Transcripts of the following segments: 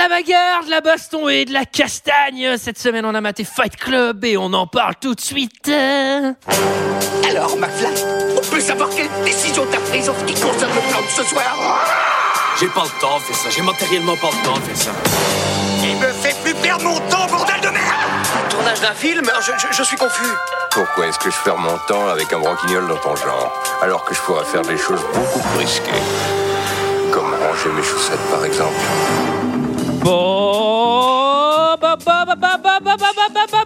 la bagarre, de la baston et de la castagne. Cette semaine, on a maté Fight Club et on en parle tout de suite. Alors, McFly, on peut savoir quelle décision t'as prise en ce qui concerne le plan de ce soir? J'ai pas le temps de faire ça, j'ai matériellement pas le temps de faire ça. Il me fait plus perdre mon temps, bordel de merde Tournage d'un film? Je, je- je suis confus. Pourquoi est-ce que je perds mon temps avec un branquignol dans ton genre, alors que je pourrais faire des choses beaucoup plus risquées? Comme ranger mes chaussettes, par exemple.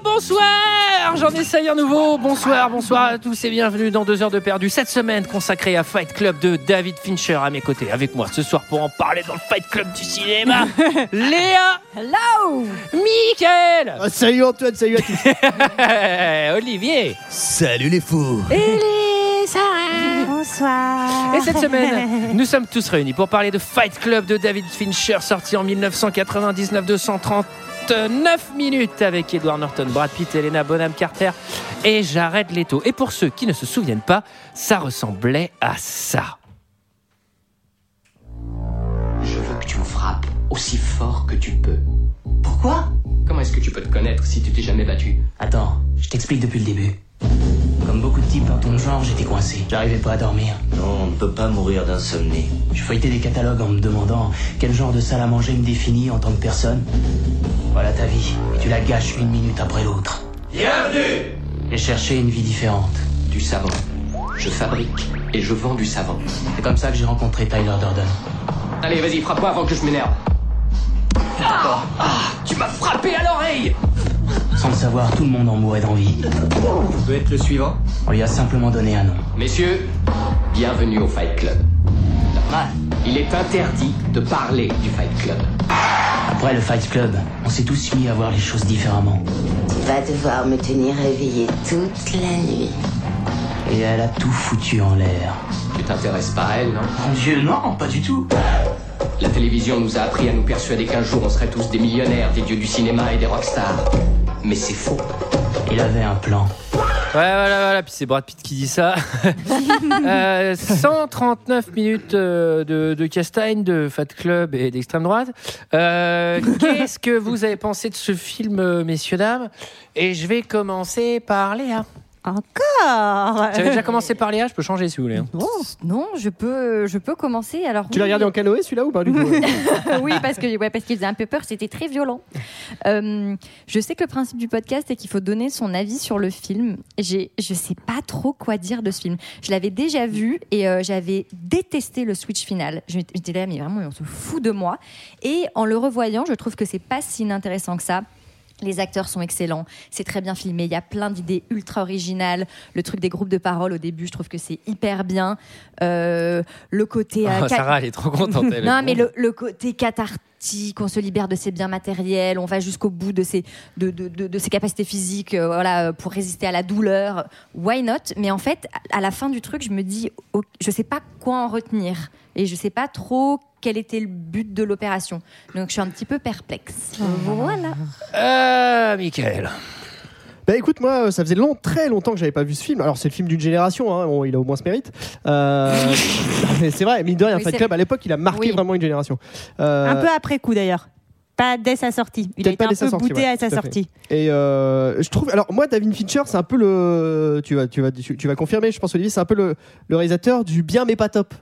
Bonsoir, j'en essaye un nouveau. Bonsoir, bonsoir à tous et bienvenue dans deux heures de perdu. Cette semaine consacrée à Fight Club de David Fincher à mes côtés, avec moi ce soir pour en parler dans le Fight Club du cinéma. Léa. Hello. Michael. Salut Antoine, salut à tous. Olivier. Salut les fous. Bonsoir Et cette semaine, nous sommes tous réunis pour parler de Fight Club de David Fincher, sorti en 1999 239 minutes avec Edward Norton, Brad Pitt, Elena Bonham Carter et Jared Leto. Et pour ceux qui ne se souviennent pas, ça ressemblait à ça. Je veux que tu me frappes aussi fort que tu peux. Pourquoi? Comment est-ce que tu peux te connaître si tu t'es jamais battu? Attends, je t'explique depuis le début. Comme beaucoup de types dans ton genre, j'étais coincé. J'arrivais pas à dormir. Non, on ne peut pas mourir d'insomnie. Je feuilletais des catalogues en me demandant quel genre de salle à manger me définit en tant que personne. Voilà ta vie, et tu la gâches une minute après l'autre. Bienvenue J'ai cherché une vie différente. Du savon. Je fabrique et je vends du savon. C'est comme ça que j'ai rencontré Tyler Durden. Allez, vas-y, frappe-moi avant que je m'énerve. Ah, ah, tu m'as frappé à l'oreille Sans le savoir, tout le monde en mourait d'envie. Je peux être le suivant On lui a simplement donné un nom. Messieurs, bienvenue au Fight Club. Il est interdit de parler du Fight Club. Après le Fight Club, on s'est tous mis à voir les choses différemment. Tu vas devoir me tenir réveillée toute la nuit. Et elle a tout foutu en l'air. Tu t'intéresses pas à elle, non? Mon Dieu, non, pas du tout. La télévision nous a appris à nous persuader qu'un jour on serait tous des millionnaires, des dieux du cinéma et des rockstars. Mais c'est faux. Il avait un plan. Ouais, voilà, voilà. Puis c'est Brad Pitt qui dit ça. Euh, 139 minutes euh, de, de castagne, de Fat Club et d'extrême droite. Euh, Qu'est-ce que vous avez pensé de ce film, euh, messieurs, dames? Et je vais commencer par Léa. Encore J'avais déjà commencé par Léa, je peux changer si vous voulez. hein. Non, je peux, je peux commencer. Alors, Tu l'as oui. regardé en canoë celui-là ou pas du tout oui, parce que ouais, parce qu'il faisait un peu peur, c'était très violent. Euh, je sais que le principe du podcast est qu'il faut donner son avis sur le film. J'ai, je sais pas trop quoi dire de ce film. Je l'avais déjà vu et euh, j'avais détesté le switch final. Je m'étais- J'étais là, mais vraiment, on se fout de moi. Et en le revoyant, je trouve que c'est pas si inintéressant que ça. Les acteurs sont excellents, c'est très bien filmé, il y a plein d'idées ultra originales. Le truc des groupes de parole au début, je trouve que c'est hyper bien. Euh, le côté... ca- Sarah, elle est trop contente. elle. non, mais le, le côté cathartique, on se libère de ses biens matériels, on va jusqu'au bout de ses, de, de, de- de ses capacités physiques euh, voilà, pour résister à la douleur. Why not? Mais en fait, à la fin du truc, je me dis, oh, je sais pas quoi en retenir. Et je sais pas trop quel était le but de l'opération. Donc je suis un petit peu perplexe. Voilà. Euh, Michael. Bah écoute, moi, ça faisait long, très longtemps que j'avais pas vu ce film. Alors c'est le film d'une génération, hein, bon, il a au moins ce mérite. Euh, mais c'est vrai, mine de rien, Oui, Fight Club à l'époque, il a marqué Oui. vraiment une génération. Euh, Un peu après coup d'ailleurs. Pas dès sa sortie. Il a été pas un peu sortie, bouté ouais, à sa à sortie. Et euh, je trouve, alors moi, David Fincher, c'est un peu le, tu vas, tu vas, tu vas confirmer, je pense Olivier, c'est un peu le, le réalisateur du bien mais pas top.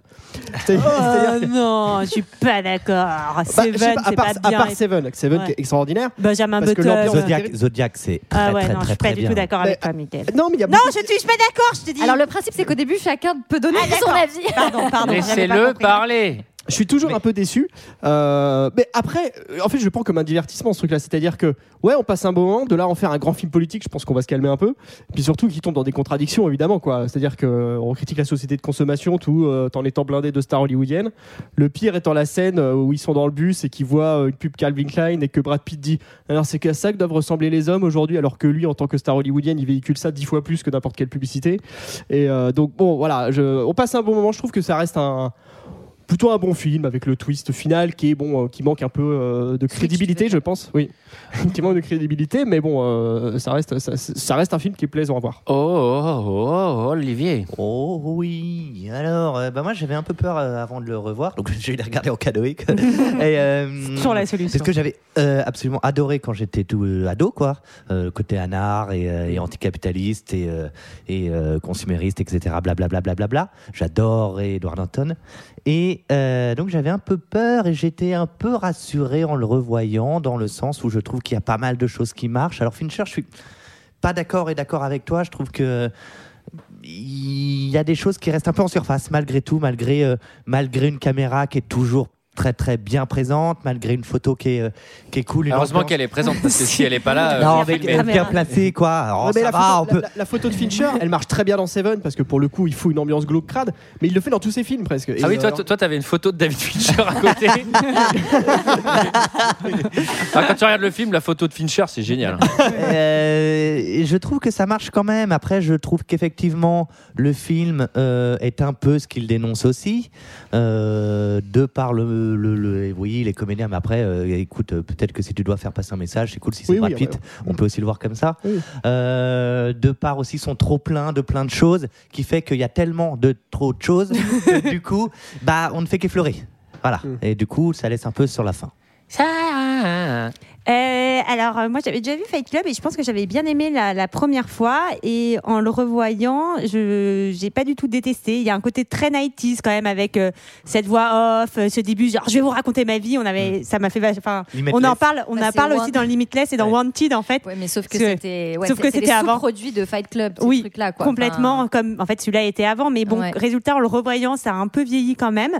Oh non, je suis pas d'accord. Bah, je Seven, pas, à c'est part, pas à bien. part Seven, Seven Ouais. qui est extraordinaire. Benjamin parce que Button. Zodiac, Zodiac c'est très, Ah ouais, très, non, je très, suis pas du bien. tout d'accord avec toi, Mickaël. Non, mais il y a Non, beaucoup- je suis pas d'accord, je te dis. Alors le principe, c'est qu'au début, chacun peut donner Ah, son avis. Pardon, pardon. pas Laissez-le parler. Je suis toujours un peu déçu. Euh, mais après, en fait, je le prends comme un divertissement ce truc-là. C'est-à-dire que, ouais, on passe un bon moment. De là, en faire un grand film politique, je pense qu'on va se calmer un peu. Et puis surtout, qui tombe dans des contradictions, évidemment, quoi. C'est-à-dire que euh, on critique la société de consommation, tout euh, en étant blindé de stars hollywoodiennes. Le pire étant la scène euh, où ils sont dans le bus et qu'ils voient une pub Calvin Klein et que Brad Pitt dit alors c'est qu'à ça que doivent ressembler les hommes aujourd'hui, alors que lui, en tant que star hollywoodienne, il véhicule ça dix fois plus que n'importe quelle publicité. Et euh, donc bon, voilà, je, on passe un bon moment. Je trouve que ça reste un plutôt un bon film avec le twist final qui est bon, euh, qui manque un peu euh, de crédibilité, je pense. Oui, qui manque de crédibilité, mais bon, euh, ça reste, ça, ça reste un film qui est plaisant à voir. Oh, oh, oh, oh, Olivier. Oh oui, alors euh, bah moi j'avais un peu peur euh, avant de le revoir, donc j'ai les regarder en canoïque. Et, euh, Sur la solution. C'est ce que j'avais euh, absolument adoré quand j'étais tout euh, ado, quoi. Euh, côté anard et, euh, et anticapitaliste et, euh, et euh, consumériste, etc. Blablabla. Bla, bla, bla. J'adorais Edward Norton. Et euh, donc j'avais un peu peur et j'étais un peu rassuré en le revoyant, dans le sens où je trouve qu'il y a pas mal de choses qui marchent. Alors Fincher, je suis pas d'accord et d'accord avec toi. Je trouve que il y a des choses qui restent un peu en surface malgré tout, malgré, euh, malgré une caméra qui est toujours très très bien présente, malgré une photo qui est, euh, qui est cool. Heureusement qu'elle est présente parce que si elle est pas là, euh, non, elle est bien placée quoi. Alors, Ouais, ça la, va, photo, on peut- la- la- la photo de Fincher, elle marche très bien dans Seven parce que pour le coup, il faut une ambiance glauque crade, mais il le fait dans tous ses films presque. Et, Ah oui, toi, euh, toi, t'avais une photo de David Fincher à côté. Quand tu regardes le film, la photo de Fincher, c'est génial. Euh, je trouve que ça marche quand même. Après, je trouve qu'effectivement, le film euh, est un peu ce qu'il dénonce aussi, euh, de par le, le- le- oui, les comédiens. Mais après, euh, écoute, euh, peut-être que si tu dois faire passer un message, c'est cool si c'est Oui, Brad oui, Pitt. ouais. On peut aussi le voir comme ça. Oui. Euh, de par aussi son trop plein de plein de choses, qui fait qu'il y a tellement de trop de choses que du coup, bah, on ne fait qu'effleurer. Voilà. Mm. Et du coup, ça laisse un peu sur la fin. Euh, alors, euh, moi, j'avais déjà vu Fight Club et je pense que j'avais bien aimé la, la première fois. Et en le revoyant, je j'ai pas du tout détesté. Il y a un côté très 90s quand même avec euh, cette voix off, euh, ce début, genre je vais vous raconter ma vie. On avait, ça m'a fait, enfin, on Limitless. en parle, on Bah, en parle aussi dans Limitless et dans Ouais. Wanted en fait. Ouais, mais sauf que c'était ouais, sauf que c'était avant. sous-produits de Fight Club, Oui, quoi. Complètement, Enfin, comme en fait celui-là était avant, mais bon, Ouais. résultat en le revoyant, ça a un peu vieilli quand même.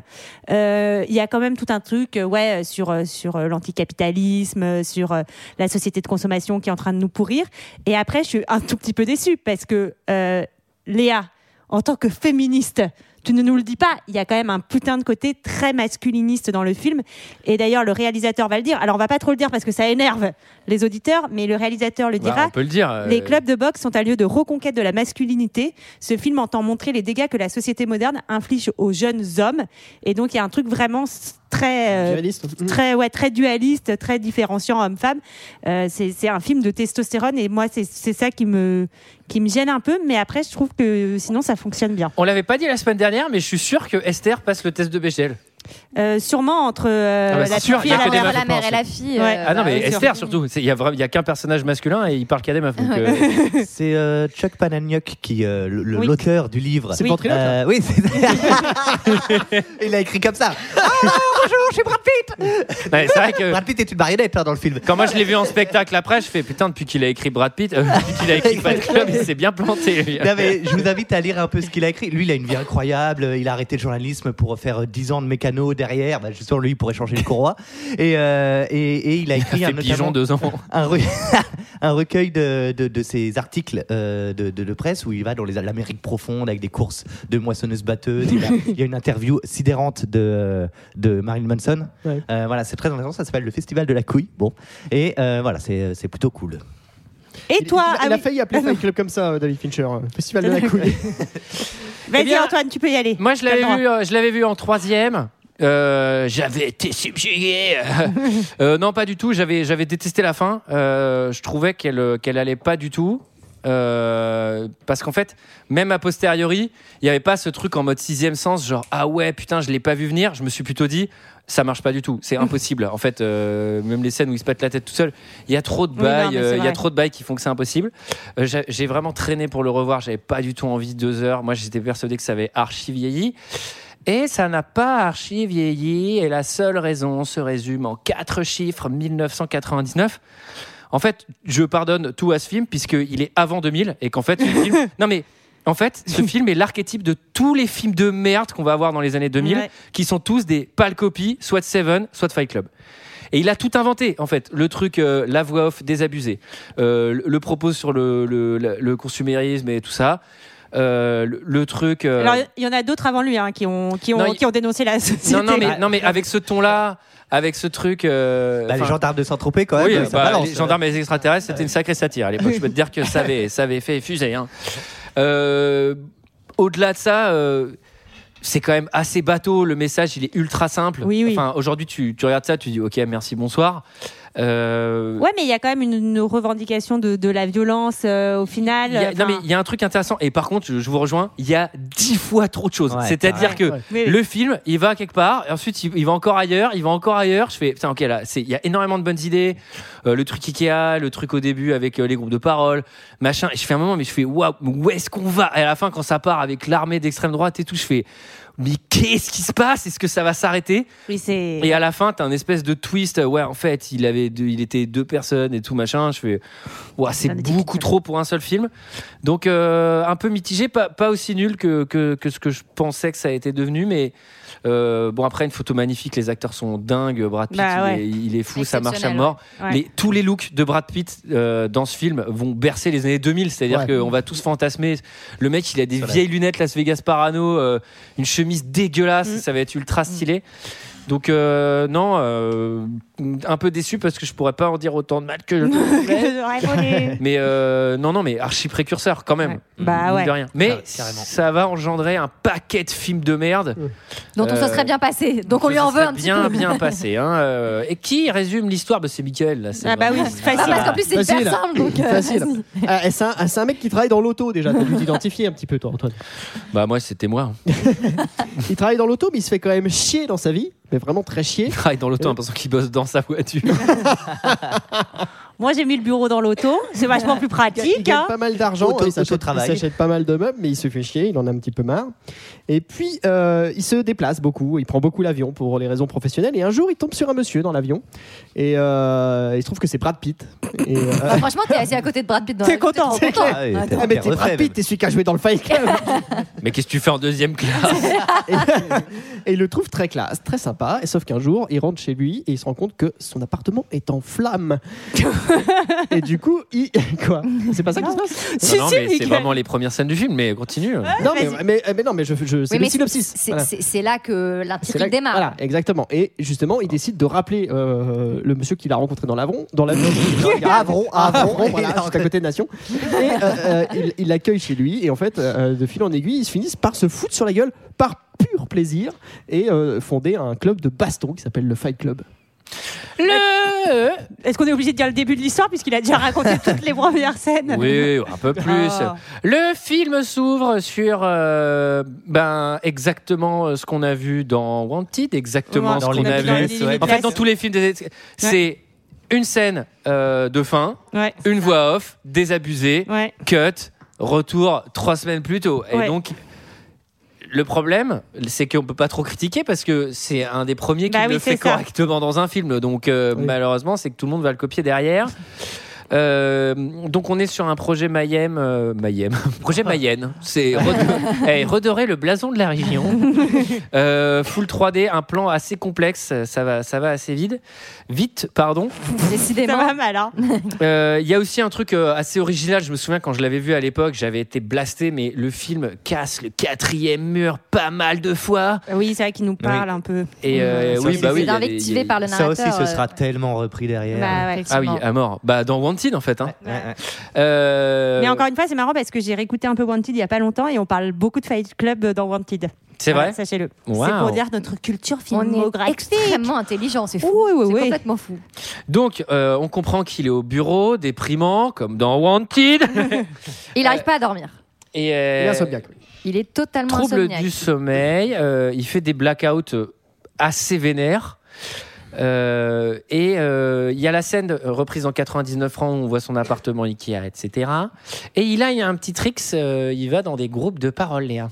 Euh, Il y a quand même tout un truc, ouais, sur sur l'anticapitalisme, sur euh, la société de consommation qui est en train de nous pourrir. Et après, je suis un tout petit peu déçue parce que euh, Léa, en tant que féministe. Tu ne nous le dis pas, il y a quand même un putain de côté très masculiniste dans le film. Et d'ailleurs, le réalisateur va le dire. Alors, on va pas trop le dire parce que ça énerve les auditeurs, mais le réalisateur le Bah, dira. on peut le dire. euh, Les clubs de boxe sont un lieu de reconquête de la masculinité. Ce film entend montrer les dégâts que la société moderne inflige aux jeunes hommes. Et donc, il y a un truc vraiment très, euh, Dualiste. très, ouais, très dualiste, très différenciant homme-femme. Euh, c'est c'est un film de testostérone et moi, c'est c'est ça qui me, qui me gêne un peu. Mais après, je trouve que sinon, ça fonctionne bien. On l'avait pas dit la semaine dernière, mais je suis sûr que Esther passe le test de Bechdel. Euh, sûrement entre euh, Ah bah, la sûr, fille et la mère et la fille. Ouais. euh, Ah non, mais bah, oui, Esther sûr. surtout. Il y a vraiment, il y a qu'un personnage masculin et il parle qu'à des meufs. euh, C'est euh, Chuck Palahniuk qui euh, Oui. l'auteur du livre. C'est Euh, Oui, c'est- il a écrit comme ça. Ah, bonjour, je suis Brad Pitt. ouais, c'est vrai que Brad Pitt est une marionnette hein, dans le film. quand moi je l'ai vu en spectacle après, je fais putain depuis qu'il a écrit Brad Pitt, euh, depuis qu'il a écrit Fight Club, il s'est bien planté. lui. Non, mais je vous invite à lire un peu ce qu'il a écrit. Lui, il a une vie incroyable. Il a arrêté le journalisme pour faire euh, 10 ans de derrière. Bah, justement, lui, il pourrait changer une courroie. Et, euh, et, et il a Il écrit un, pigeon deux ans. un, re- un recueil de, de, de ses articles euh, de, de, de presse où il va dans les- l'Amérique profonde avec des courses de moissonneuses-batteuses. Il, y a une interview sidérante de, de Marilyn Manson. Ouais. Euh, voilà, c'est très intéressant. Ça s'appelle le Festival de la couille. Bon. Et euh, voilà, c'est c'est plutôt cool. Et Il- toi, il, ah il a oui. failli appeler Fight Club comme ça, David Fincher. Festival de la couille. Vas-y Eh Antoine, tu peux y aller. Moi je l'avais vu, euh, je l'avais vu en troisième. Euh, j'avais été subjugué. Euh, non, pas du tout. J'avais, j'avais détesté la fin. Euh, je trouvais qu'elle, qu'elle allait pas du tout. Euh, parce qu'en fait, même a posteriori, il n'y avait pas ce truc en mode sixième sens, genre ah ouais putain je l'ai pas vu venir. Je me suis plutôt dit ça marche pas du tout, c'est impossible. En fait, euh, même les scènes où il se pète la tête tout seul, il y a trop de bails, il y a trop de bails qui font que c'est impossible. Euh, j'ai, j'ai vraiment traîné pour le revoir. J'avais pas du tout envie de deux heures. Moi, j'étais persuadé que ça avait archi vieilli. Et ça n'a pas archi vieilli. Et la seule raison se résume en quatre chiffres 1999. En fait, je pardonne tout à ce film puisqu'il est avant 2000 et qu'en fait, ce film... non mais en fait, ce film est l'archétype de tous les films de merde qu'on va avoir dans les années 2000, Ouais. qui sont tous des pâles copies, soit de Seven, soit de Fight Club. Et il a tout inventé, en fait. Le truc, euh, la voix off désabusée, euh, le, le propos sur le, le, le- le consumérisme et tout ça, euh, le, le truc. euh, Alors, il y en a d'autres avant lui hein, qui, ont, qui, ont, Non, qui ont dénoncé la société. non, non, mais, non, mais avec ce ton-là, avec ce truc. euh, Bah, les gendarmes de Saint-Tropez, quand même, oui, ça bah, balance. les gendarmes et les extraterrestres, c'était une sacrée satire à l'époque. Je peux te dire que ça avait, ça avait fait fuser. hein. Euh, Au-delà de ça, euh, c'est quand même assez bateau. Le message, il est ultra simple. Oui, oui. Enfin, aujourd'hui, tu, tu regardes ça, tu dis OK, merci, bonsoir. Euh, Ouais, mais il y a quand même une, une revendication de, de la violence euh, au final. il y a- Enfin, non mais il y a un truc intéressant. Et par contre je, je vous rejoins il y a dix fois trop de choses. Ouais, c'est-à-dire ouais. que Ouais. Le film il va quelque part et ensuite il, il va encore ailleurs il va encore ailleurs. Je fais putain ok là il y a énormément de bonnes idées. Euh, le truc Ikea le truc au début avec euh, les groupes de parole machin. Et je fais un moment mais je fais waouh où est-ce qu'on va? Et à la fin quand ça part avec l'armée d'extrême droite et tout je fais mais qu'est-ce qui se passe? Est-ce que ça va s'arrêter? Oui. Et à la fin, t'as un espèce de twist. Ouais, en fait, il avait, deux, il était deux personnes et tout machin. Je fais, ouais, c'est beaucoup trop pour un seul film. Donc euh, un peu mitigé, pas, pas aussi nul que, que, que ce que je pensais que ça a été devenu, mais euh, bon après une photo magnifique, les acteurs sont dingues. Brad Pitt, Bah il, ouais. est, il est fou, ça marche à mort. ouais. Les, tous les looks de Brad Pitt euh, dans ce film vont bercer les années 2000, c'est-à-dire Ouais. qu'on va tous fantasmer. Le mec, il a des vieilles lunettes Las Vegas Parano, euh, une chemise dégueulasse, Mm. ça va être ultra stylé. Donc euh, non, euh, un peu déçu parce que je pourrais pas en dire autant de mal que je voulu. Mais euh, non, non, mais archi précurseur quand même. Ouais. Bah ouais. de rien. Mais Ah, carrément. ça va engendrer un paquet de films de merde. Dont on se Euh, serait bien passé. Donc on lui en veut un petit bien, peu. bien passé. Hein. euh, Et qui résume l'histoire? Bah, C'est Michael. Là, c'est Ah bah oui, c'est Ah, facile. parce qu'en plus, c'est Facile. hyper simple. Donc, euh, Facile. Ah, et c'est un, mec qui travaille dans l'auto déjà. T'as dû t'identifier un petit peu, toi, Antoine. Bah moi, c'était moi. Il travaille dans l'auto, mais il se fait quand même chier dans sa vie, mais vraiment très chier. Il travaille dans l'auto, en pensant qu'il bosse dans sa voiture. Moi, j'ai mis le bureau dans l'auto. C'est vachement plus Il pratique. gagne hein. pas mal d'argent, Auto- il s'achète il pas mal de meubles, mais il se fait chier, il en a un petit peu marre. Et puis, euh, il se déplace beaucoup, il prend beaucoup l'avion pour les raisons professionnelles. Et un jour, il tombe sur un monsieur dans l'avion, et euh, il se trouve que c'est Brad Pitt. Et, euh, Ah, franchement, t'es assis à côté de Brad Pitt dans T'es content. t'es content. Ah oui, ah, mais t'es Brad. Pitt, t'es celui qui a joué dans le Fight Club. Mais qu'est-ce que tu fais en deuxième classe? Et, et il le trouve très classe, très sympa. Et sauf qu'un jour, il rentre chez lui et il se rend compte que son appartement est en flammes. et du coup, il. Quoi C'est pas ça qui se passe Si, Non, si, mais c'est vraiment les premières scènes du film. Mais continue. Non, mais, mais, mais non, mais je, je- c'est Oui, le mais synopsis. c'est- Voilà. Là que l'intrigue démarre. Voilà, exactement. Et justement, il décide de rappeler euh, le monsieur qu'il a rencontré dans l'Avron, dans l'avion. Avron, Avron, voilà, juste à côté de Nation. Et euh, euh, il il l'accueille chez lui. Et en fait, euh, de fil en aiguille, ils se finissent par se foutre sur la gueule par pur plaisir et euh, fonder un club de baston qui s'appelle le Fight Club. Le. Est-ce qu'on est obligé de dire le début de l'histoire puisqu'il a déjà raconté toutes les premières scènes Oui, un peu plus. Ah. Le film s'ouvre sur euh, ben exactement euh, ce qu'on a vu dans Wanted, exactement Ouais, ce dans qu'on a dans vu. limites. En fait, dans tous les films, des- c'est une scène euh, de fin, Ouais. une voix off, désabusé, Ouais. cut, retour trois semaines plus tôt. Et Ouais. donc. Le problème, c'est qu'on peut pas trop critiquer parce que c'est un des premiers qui Bah oui, le fait correctement dans un film. Donc euh, Oui. malheureusement, c'est que tout le monde va le copier derrière. Euh, donc on est sur un projet Mayhem, euh, Mayhem, projet Mayenne. C'est redo- redorer le blason de la région. Euh, full 3D, un plan assez complexe. Ça va, ça va assez vite. Vite, pardon. Ça Décidément. va mal, hein Euh, Il y a aussi un truc euh, assez original. Je me souviens quand je l'avais vu à l'époque, j'avais été blasté, mais le film casse le quatrième mur pas mal de fois. Oui, c'est vrai qu'il nous parle un peu. Et euh, Ça oui, aussi, bah oui. invectivé par le Ça narrateur. aussi, ce sera tellement repris derrière. Bah ouais. Ah oui, à mort. Bah dans Wanted en fait. Hein. Ouais, ouais. Euh, Mais encore une fois, c'est marrant parce que j'ai réécouté un peu Wanted il y a pas longtemps et on parle beaucoup de Fight Club dans Wanted. C'est vrai. Sachez-le. Wow. C'est pour dire notre culture On est filmographique. extrêmement intelligent, c'est fou. Oui, oui, c'est oui. complètement fou. Donc, euh, on comprend qu'il est au bureau, déprimant, comme dans Wanted. Il n'arrive pas à dormir. Et Il euh, est insomniaque. oui. Il est totalement trouble insomniaque. du sommeil. euh, il fait des blackouts euh, assez vénères. Euh, et euh, il y a la scène euh, reprise en 99 francs où on voit son appartement Ikea, etc. Et il a, il y a un petit tricks, euh, il va dans des groupes de parole, Léa.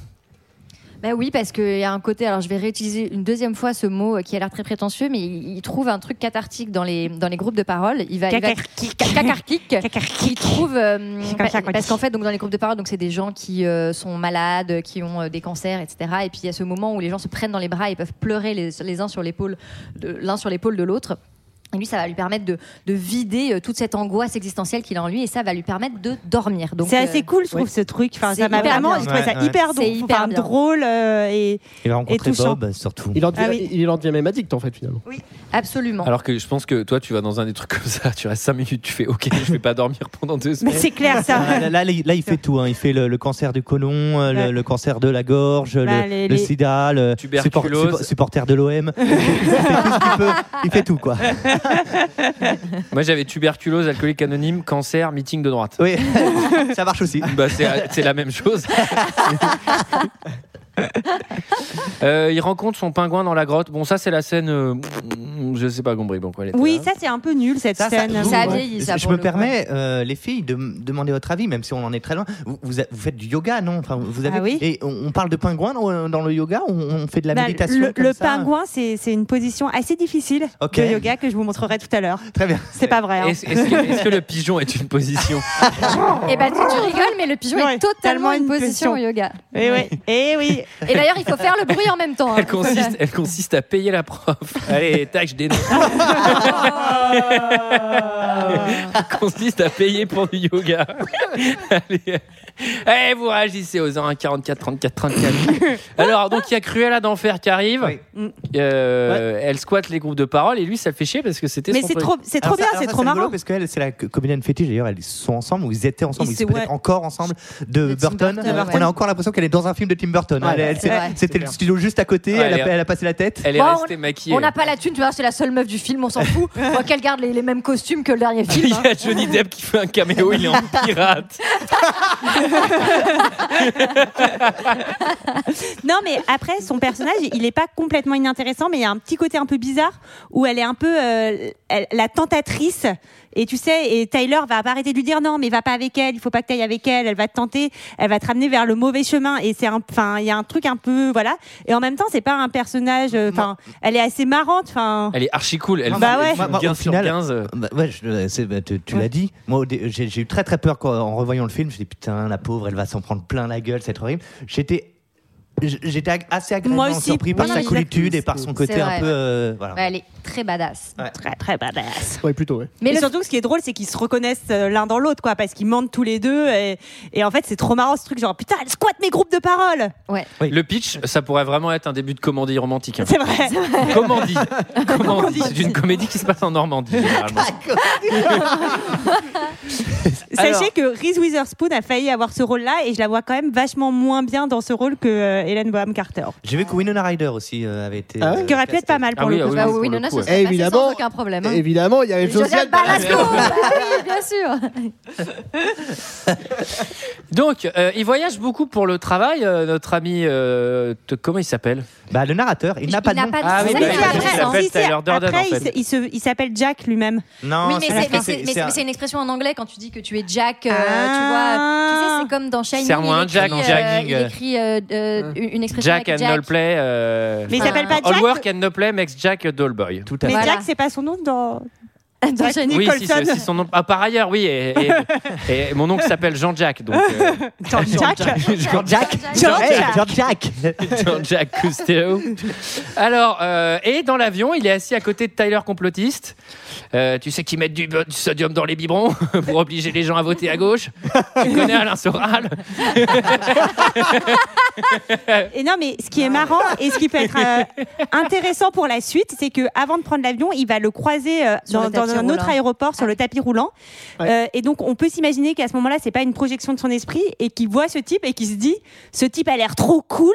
Bah oui, parce qu'il y a un côté. Alors, je vais réutiliser une deuxième fois ce mot euh, qui a l'air très prétentieux, mais il, il trouve un truc cathartique dans les dans les groupes de parole. Il va, il va- Cacarquique. Cacarquique. Il trouve euh, ça qu'on parce qu'en fait, donc dans les groupes de parole, donc c'est des gens qui euh, sont malades, qui ont euh, des cancers, etc. Et puis il y a ce moment où les gens se prennent dans les bras et peuvent pleurer les, les uns sur l'épaule, l'un sur l'épaule de l'autre. Et lui, ça va lui permettre de, de vider euh, toute cette angoisse existentielle qu'il a en lui et ça va lui permettre de dormir. Donc, C'est euh, assez cool, je trouve, ce truc. Enfin, c'est ça m'a vraiment, je trouvais ça Ouais, ouais. hyper, drôle, hyper enfin, bien. drôle euh, et, Il va et rencontrer touchant. Bob, surtout. Il en devient, Ah oui. il en devient même addict en fait finalement. Absolument. Alors que je pense que toi, tu vas dans un des trucs comme ça, tu restes 5 minutes, tu fais OK, je vais pas dormir pendant deux Mais semaines. c'est clair, ça. Là, là, là, il- là, il fait tout. hein. Il fait le, le cancer du côlon, euh, Ouais. le, le cancer de la gorge, Bah, le, les- le les- sida, le support- Tuberculose. support- supporter de l'OM. il, fait tout ce qu'il peut. Il fait tout, quoi. Moi, j'avais tuberculose, alcoolique anonyme, cancer, meeting de droite. Oui, ça marche aussi. Bah, c'est c'est la même chose. Euh, il rencontre son pingouin dans la grotte. Bon, ça, c'est la scène. euh, je sais pas compris. Bon, quoi, elle était Oui, là. ça c'est un peu nul cette Ça, ça- scène. vous- Ça a vieilli, ça, Je me le permets, euh, les filles, de demander votre avis, même si on en est très loin. Vous, vous, a- vous faites du yoga, non? Enfin, vous avez, Ah oui. Et on, on parle de pingouin dans, dans le yoga ou on fait de la Bah, méditation le comme le ça? pingouin, c'est une position assez difficile Ok. de yoga que je vous montrerai tout à l'heure. Très bien. C'est pas vrai. hein. Est-ce que, le pigeon est une position? Et bah, tu, tu rigoles, mais le pigeon Ouais, est totalement une une position position. au yoga. Eh oui, eh oui. Et d'ailleurs, il faut faire le bruit en même temps. hein. elle consiste, elle consiste à payer la prof. Allez, tac, je dénonce. Elle consiste à payer pour du yoga. Allez, Allez, vous réagissez aux 1 44 34 34. Alors, donc il y a Cruella d'enfer qui arrive. Oui. Euh, Elle squatte les groupes de parole et lui, ça le fait chier parce que c'était Mais son c'est trop, c'est trop bien, c'est ça, trop marrant. parce qu'elle, c'est la co- comédienne fétiche. D'ailleurs, ils sont ensemble ou ils étaient ensemble. Ils Ils se- sont peut-être ouais. encore ensemble de, Burton. Burton, On a encore l'impression qu'elle est dans un film de Tim Burton. Ouais, Elle- c'est. C'était le studio juste à côté. Ouais, elle, elle a, est- elle a passé la tête. Elle est Bon, restée maquillée. On n'a pas la thune, tu vois, c'est la seule meuf du film, on s'en fout. Faut qu'elle garde les, les mêmes costumes que le dernier film. Il hein. y a Johnny Depp qui fait un caméo, il est en pirate. Non, mais après, son personnage, il est pas complètement inintéressant, mais il y a un petit côté un peu bizarre où elle est un peu euh, elle- la tentatrice. Et tu sais, et Tyler va pas arrêter de lui dire non, mais va pas avec elle, il faut pas que tu ailles avec elle, elle va te tenter, elle va te ramener vers le mauvais chemin. Et c'est un, enfin, il y a un truc un peu, voilà. Et en même temps, c'est pas un personnage, euh, enfin, elle est assez marrante, enfin. Elle est archi cool. Elle Bah fait- ouais. Moi, moi, 15 au sur final, 15. euh. Bah, ouais, je- bah, tu, tu Ouais. l'as dit. Moi, j'ai eu très très peur quand, en revoyant le film. Je dit putain, la pauvre, elle va s'en prendre plein la gueule, c'est horrible. J'étais J'étais assez agréablement Moi aussi, surpris par oui, sa oui, coolitude et par son côté vrai, un peu. euh, voilà. Ouais, elle est très badass. Très très badass. Ouais, plutôt, ouais. Mais et le- surtout, ce qui est drôle, c'est qu'ils se reconnaissent euh, l'un dans l'autre, quoi, parce qu'ils mentent tous les deux. Et, et en fait, c'est trop marrant ce truc, genre putain, elle squatte mes groupes de parole. Ouais. Le pitch, ça pourrait vraiment être un début de comédie romantique. hein. C'est vrai. Comédie. Comédie. C'est une comédie qui se passe en Normandie, généralement. Sachez Alors- que Reese Witherspoon a failli avoir ce rôle-là et je la vois quand même vachement moins bien dans ce rôle que euh, Hélène Bonham Carter. J'ai vu que Winona Ryder aussi euh, avait été. Ah ouais euh, Qui aurait pu être pas mal pour Ah le ah coup. oui, Bah pour oui, le Nona, coup, ça ouais. serait passé Évidemment. sans aucun problème. hein. Évidemment, il y avait Josiane Josiane Balasco. Bah oui, bien sûr Donc, euh, il voyage beaucoup pour le travail, euh, notre ami. euh, te- comment il s'appelle? Bah, le narrateur, il n'a pas de nom. Ah oui, bah, il s'appelle. Tyler Si, si, Durden, après, il fait. se- il se- il s'appelle Jack lui-même. Non, Oui, mais c'est- c'est- mais c'est- c'est mais c'est un- c'est- c'est une expression en anglais quand tu dis que tu es Jack, euh, Ah. tu vois. Tu sais, c'est comme dans Shining. Serre-moi il un Jack, écrit, Jack. euh, Il écrit euh, euh, une expression Jack avec and no play. euh, Mais il s'appelle pas All Jack. work and no play makes Jack a dull boy. Tout à Mais. Voilà. Jack, c'est pas son nom dans. Dans Shining. Oui, si, son nom. Ah, par ailleurs, oui. Et, et- et mon oncle s'appelle Jean-Jacques. Donc, euh, Jack. Jean-Jack. Jean-Jack. Jean-Jack. Jean-Jacques Cousteau. Alors, euh, et dans l'avion, il est assis à côté de Tyler complotiste. Euh, tu sais qu'ils mettent du, du sodium dans les biberons pour obliger les gens à voter à gauche. Tu connais Alain Soral? Et non, mais ce qui est marrant et ce qui peut être euh, intéressant pour la suite, c'est que avant de prendre l'avion, il va le croiser euh, dans, le dans un autre aéroport sur le tapis roulant. Euh, et donc, on peut s'imaginer qu'à ce moment-là, c'est pas une projection de son esprit et qu'il voit ce type et qu'il se dit, ce type a l'air trop cool.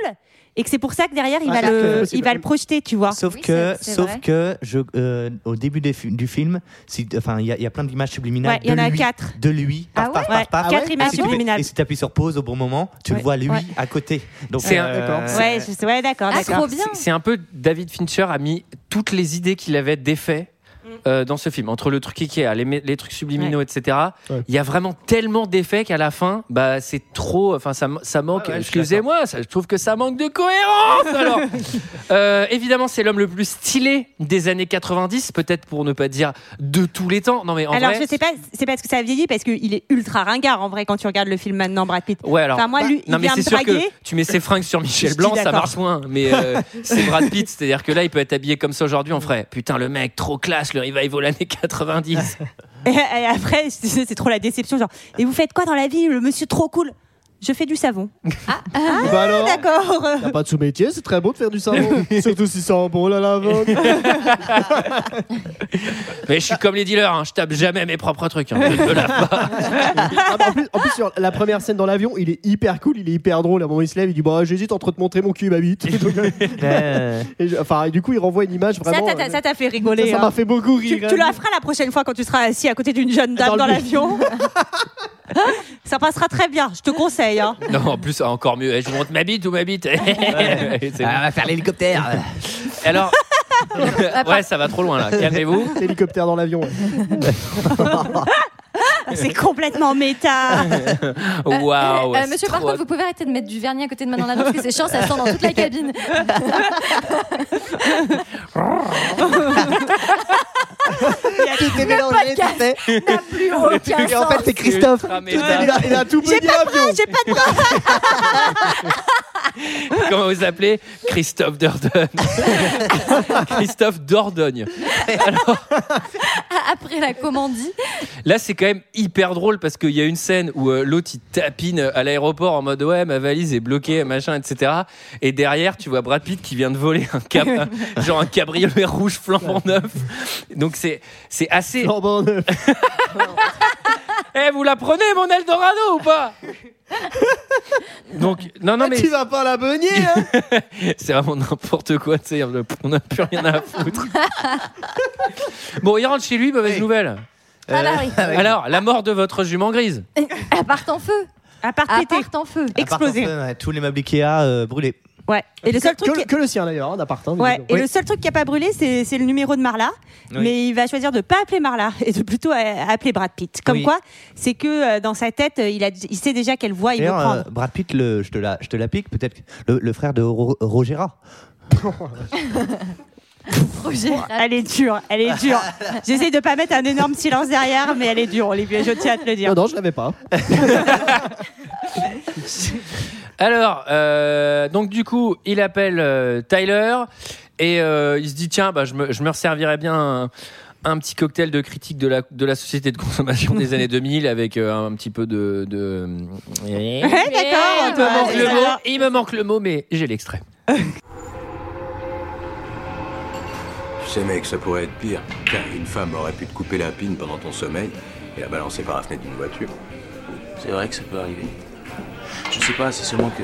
Et que c'est pour ça que derrière, il, Ah, va, le, possible. il va le projeter, tu vois. Sauf Oui, que, sauf vrai. que, je, euh, au début des du film, si, enfin, il y, a- il y a plein d'images subliminales Ouais, il y en de a lui, quatre. de lui, Ah Ouais, quatre Et images si tu fais- subliminales. Et si tu appuies sur pause, au bon moment, tu Ouais. le vois lui Ouais. à côté. Donc, C'est un- d'accord. Ouais, d'accord, Ah, d'accord. trop bien. C'est- un peu David Fincher a mis toutes les idées qu'il avait défait. Euh, dans ce film, entre le truc Ikea, les, les trucs subliminaux, etc. Ouais. Il y a vraiment tellement d'effets qu'à la fin, bah c'est trop. Enfin, ça, ça manque. Ah ouais, je Excusez-moi, ça- je trouve que ça manque de cohérence. Alors, Euh, évidemment, c'est l'homme le plus stylé des années 90, peut-être pour ne pas dire de tous les temps. Non, mais en Alors, vrai, je sais pas, c'est parce que ça a vieilli, parce qu'il est ultra ringard en vrai quand tu regardes le film maintenant, Brad Pitt. Ouais, alors. Enfin, moi, lui, non, il mais vient c'est me sûr que tu mets ses fringues sur Je Michel Blanc, ça marche moins. Mais euh, c'est Brad Pitt, c'est-à-dire que là, il peut être habillé comme ça aujourd'hui, on ferait putain, le mec, trop classe, le revival années 90. Et, après, c'est c'est trop la déception. Genre, et vous faites quoi dans la vie, le monsieur trop cool? Je fais du savon. Ah, Bah alors d'accord. T'as pas de sous-métier, c'est très beau de faire du savon. Surtout si ça sent bon la lavande. Mais je suis comme les dealers, hein, je tape jamais mes propres trucs. hein. Je ne lave pas. Ah, bah, en, plus, en plus, sur la première scène dans l'avion, il est hyper cool, il est hyper drôle. À un moment, il se lève, il dit bah, J'hésite entre te montrer mon cul et ma bite. Donc, euh, et je- enfin, et du coup, il renvoie une image Ça vraiment. t'a- euh, ça t'a fait rigoler. ça hein. m'a fait beaucoup rire. Tu, tu la feras la prochaine fois quand tu seras assis à côté d'une jeune dame Dans le dans bus. l'avion. ça passera très bien, je te conseille. Hein. Non, en plus, encore mieux. Eh, Je vous montre ma bite ou ma bite Ah, on va faire l'hélicoptère. Alors, ouais, ça va trop loin là. Calmez-vous. Hélicoptère dans l'avion. ouais. C'est complètement méta. Waouh. Euh, c'est monsieur, par trop- contre, vous pouvez arrêter de mettre du vernis à côté de moi dans la douche, parce que c'est chiant, ça sent dans toute la cabine. Est mélangé, tu sais. n'a plus aucun Et en fait, c'est Christophe. Il a, il a tout J'ai petit pas de bras, j'ai pas de bras. Comment vous appelez Christophe Dordogne. Christophe Dordogne. Après la commandie, Là, c'est quand même hyper drôle parce qu'il y a une scène où euh, l'autre il tapine à l'aéroport en mode ouais, ma valise est bloquée, machin, etc. Et derrière, tu vois Brad Pitt qui vient de voler un cab, un- genre un cabriolet rouge flambant neuf. Donc c'est c'est assez. Eh, vous la prenez mon Eldorado ou pas Donc non non mais Tu vas pas la beugner, hein c'est vraiment n'importe quoi. Tu sais, on n'a plus rien à foutre. bon, il rentre chez lui, mauvaise nouvelle. ah oui. Alors, la mort de votre jument grise. Elle part en feu. À part Elle péter. part en feu. Explosé. À ouais, Tous les meubles Ikea euh, brûlés. Ouais. Et le seul que, truc. que- qui- que le sien d'ailleurs, hein, d'appart. hein, Ouais, et Oui. le seul truc qui a pas brûlé, c'est c'est le numéro de Marla. Oui. Mais il va choisir de pas appeler Marla et de plutôt euh, appeler Brad Pitt. Comme Oui. quoi, c'est que euh, dans sa tête, euh, il, a, il sait déjà quelle voie il veut prendre. euh, Brad Pitt, le, je te la, je te la pique, peut-être le frère de Ro- Rogera. Roger. Elle est dure, elle est dure. J'essaie de pas mettre un énorme silence derrière, mais elle est dure, Olivier, je tiens à te le dire. Non, non, je l'avais pas. Alors, euh, donc du coup, il appelle euh, Tyler et euh, il se dit tiens, bah, je, me, je me resservirais bien un, un petit cocktail de critique de la, de la société de consommation des années 2000 avec euh, un petit peu de. de... Ouais, d'accord. Il me, manque le Ouais, mot, alors. il me manque le mot, mais j'ai l'extrait. Tu sais, mec, ça pourrait être pire. Car une femme aurait pu te couper la pine pendant ton sommeil et la balancer par la fenêtre d'une voiture. C'est vrai que ça peut arriver. Je sais pas, c'est seulement que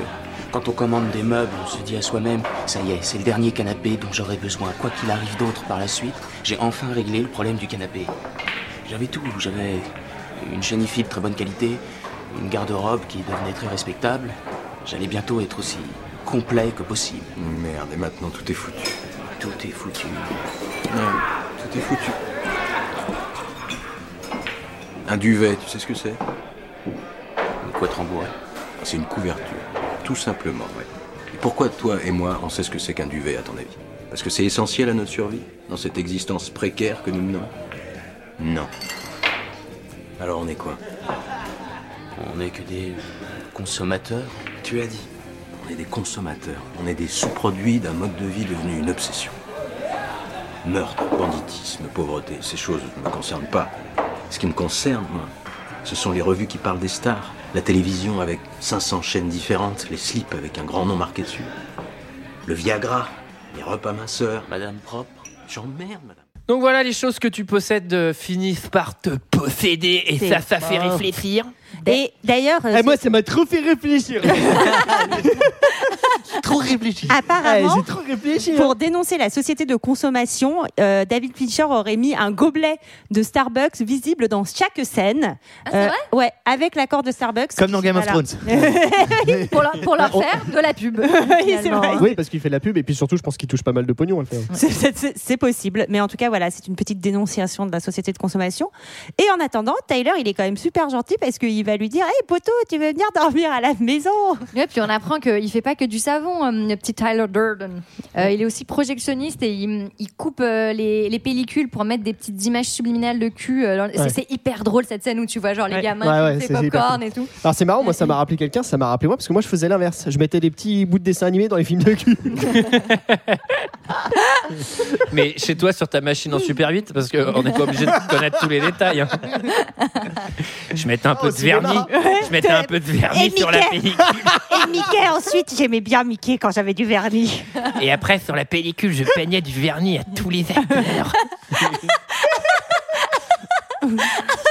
quand on commande des meubles, on se dit à soi-même, ça y est, c'est le dernier canapé dont j'aurai besoin. Quoi qu'il arrive d'autre par la suite, j'ai enfin réglé le problème du canapé. J'avais tout, j'avais une chaîne de très bonne qualité, une garde-robe qui devenait très respectable. J'allais bientôt être aussi complet que possible. Merde, et maintenant tout est foutu. Tout est foutu. Tout est foutu. Un duvet, tu sais ce que c'est? Une couette rembourrée. C'est une couverture. Tout simplement, ouais. Et pourquoi toi et moi, on sait ce que c'est qu'un duvet, à ton avis? Parce que c'est essentiel à notre survie Dans cette existence précaire que nous menons? Non. Alors on est quoi? On n'est que des consommateurs. Tu as dit. On est des consommateurs. On est des sous-produits d'un mode de vie devenu une obsession. Meurtre, banditisme, pauvreté, ces choses ne me concernent pas. Ce qui me concerne, moi, ce sont les revues qui parlent des stars. La télévision avec 500 chaînes différentes, les slips avec un grand nom marqué dessus. Le Viagra, les repas minceurs. Madame propre. J'emmerde, madame. Donc voilà, les choses que tu possèdes euh, finissent par te posséder et ça, ça fait réfléchir. Et d'ailleurs, euh, Eh, moi, ça m'a trop fait réfléchir. Trop réfléchi. Apparemment, J'ai trop réfléchi. hein. Pour dénoncer la société de consommation, euh, David Fincher aurait mis un gobelet de Starbucks visible dans chaque scène. Ah, c'est vrai? Ouais, avec l'accord de Starbucks. Comme dans Game of. Thrones. pour leur, pour leur faire de la pub. Oui, vrai. Oui, parce qu'il fait de la pub et puis surtout, je pense qu'il touche pas mal de pognon à le faire. C'est- possible, mais en tout cas, voilà, c'est une petite dénonciation de la société de consommation. Et en attendant, Tyler, il est quand même super gentil parce qu'il il va lui dire Hey poteau, tu veux venir dormir à la maison? Et puis on apprend qu'il fait pas que du savon, euh, le petit Tyler Durden. Euh, il est aussi projectionniste et il, il coupe euh, les, les pellicules pour mettre des petites images subliminales de cul. euh, c'est- Ouais. C'est hyper drôle cette scène où tu vois genre les Ouais. gamins Ouais, qui ouais, popcorn cool. et tout. Alors c'est marrant, moi ça m'a rappelé quelqu'un, ça m'a rappelé moi parce que moi je faisais l'inverse. Je mettais des petits bouts de dessin animé dans les films de cul. Mais chez toi, sur ta machine en Super 8, parce qu'on n'est pas obligé de connaître tous les détails. hein. Je mettais un peu Oh, de cinéma. Vernis. Je mettais un peu de vernis sur la pellicule. Et Mickey, ensuite, j'aimais bien Mickey quand j'avais du vernis. Et après, sur la pellicule, je peignais du vernis à tous les acteurs.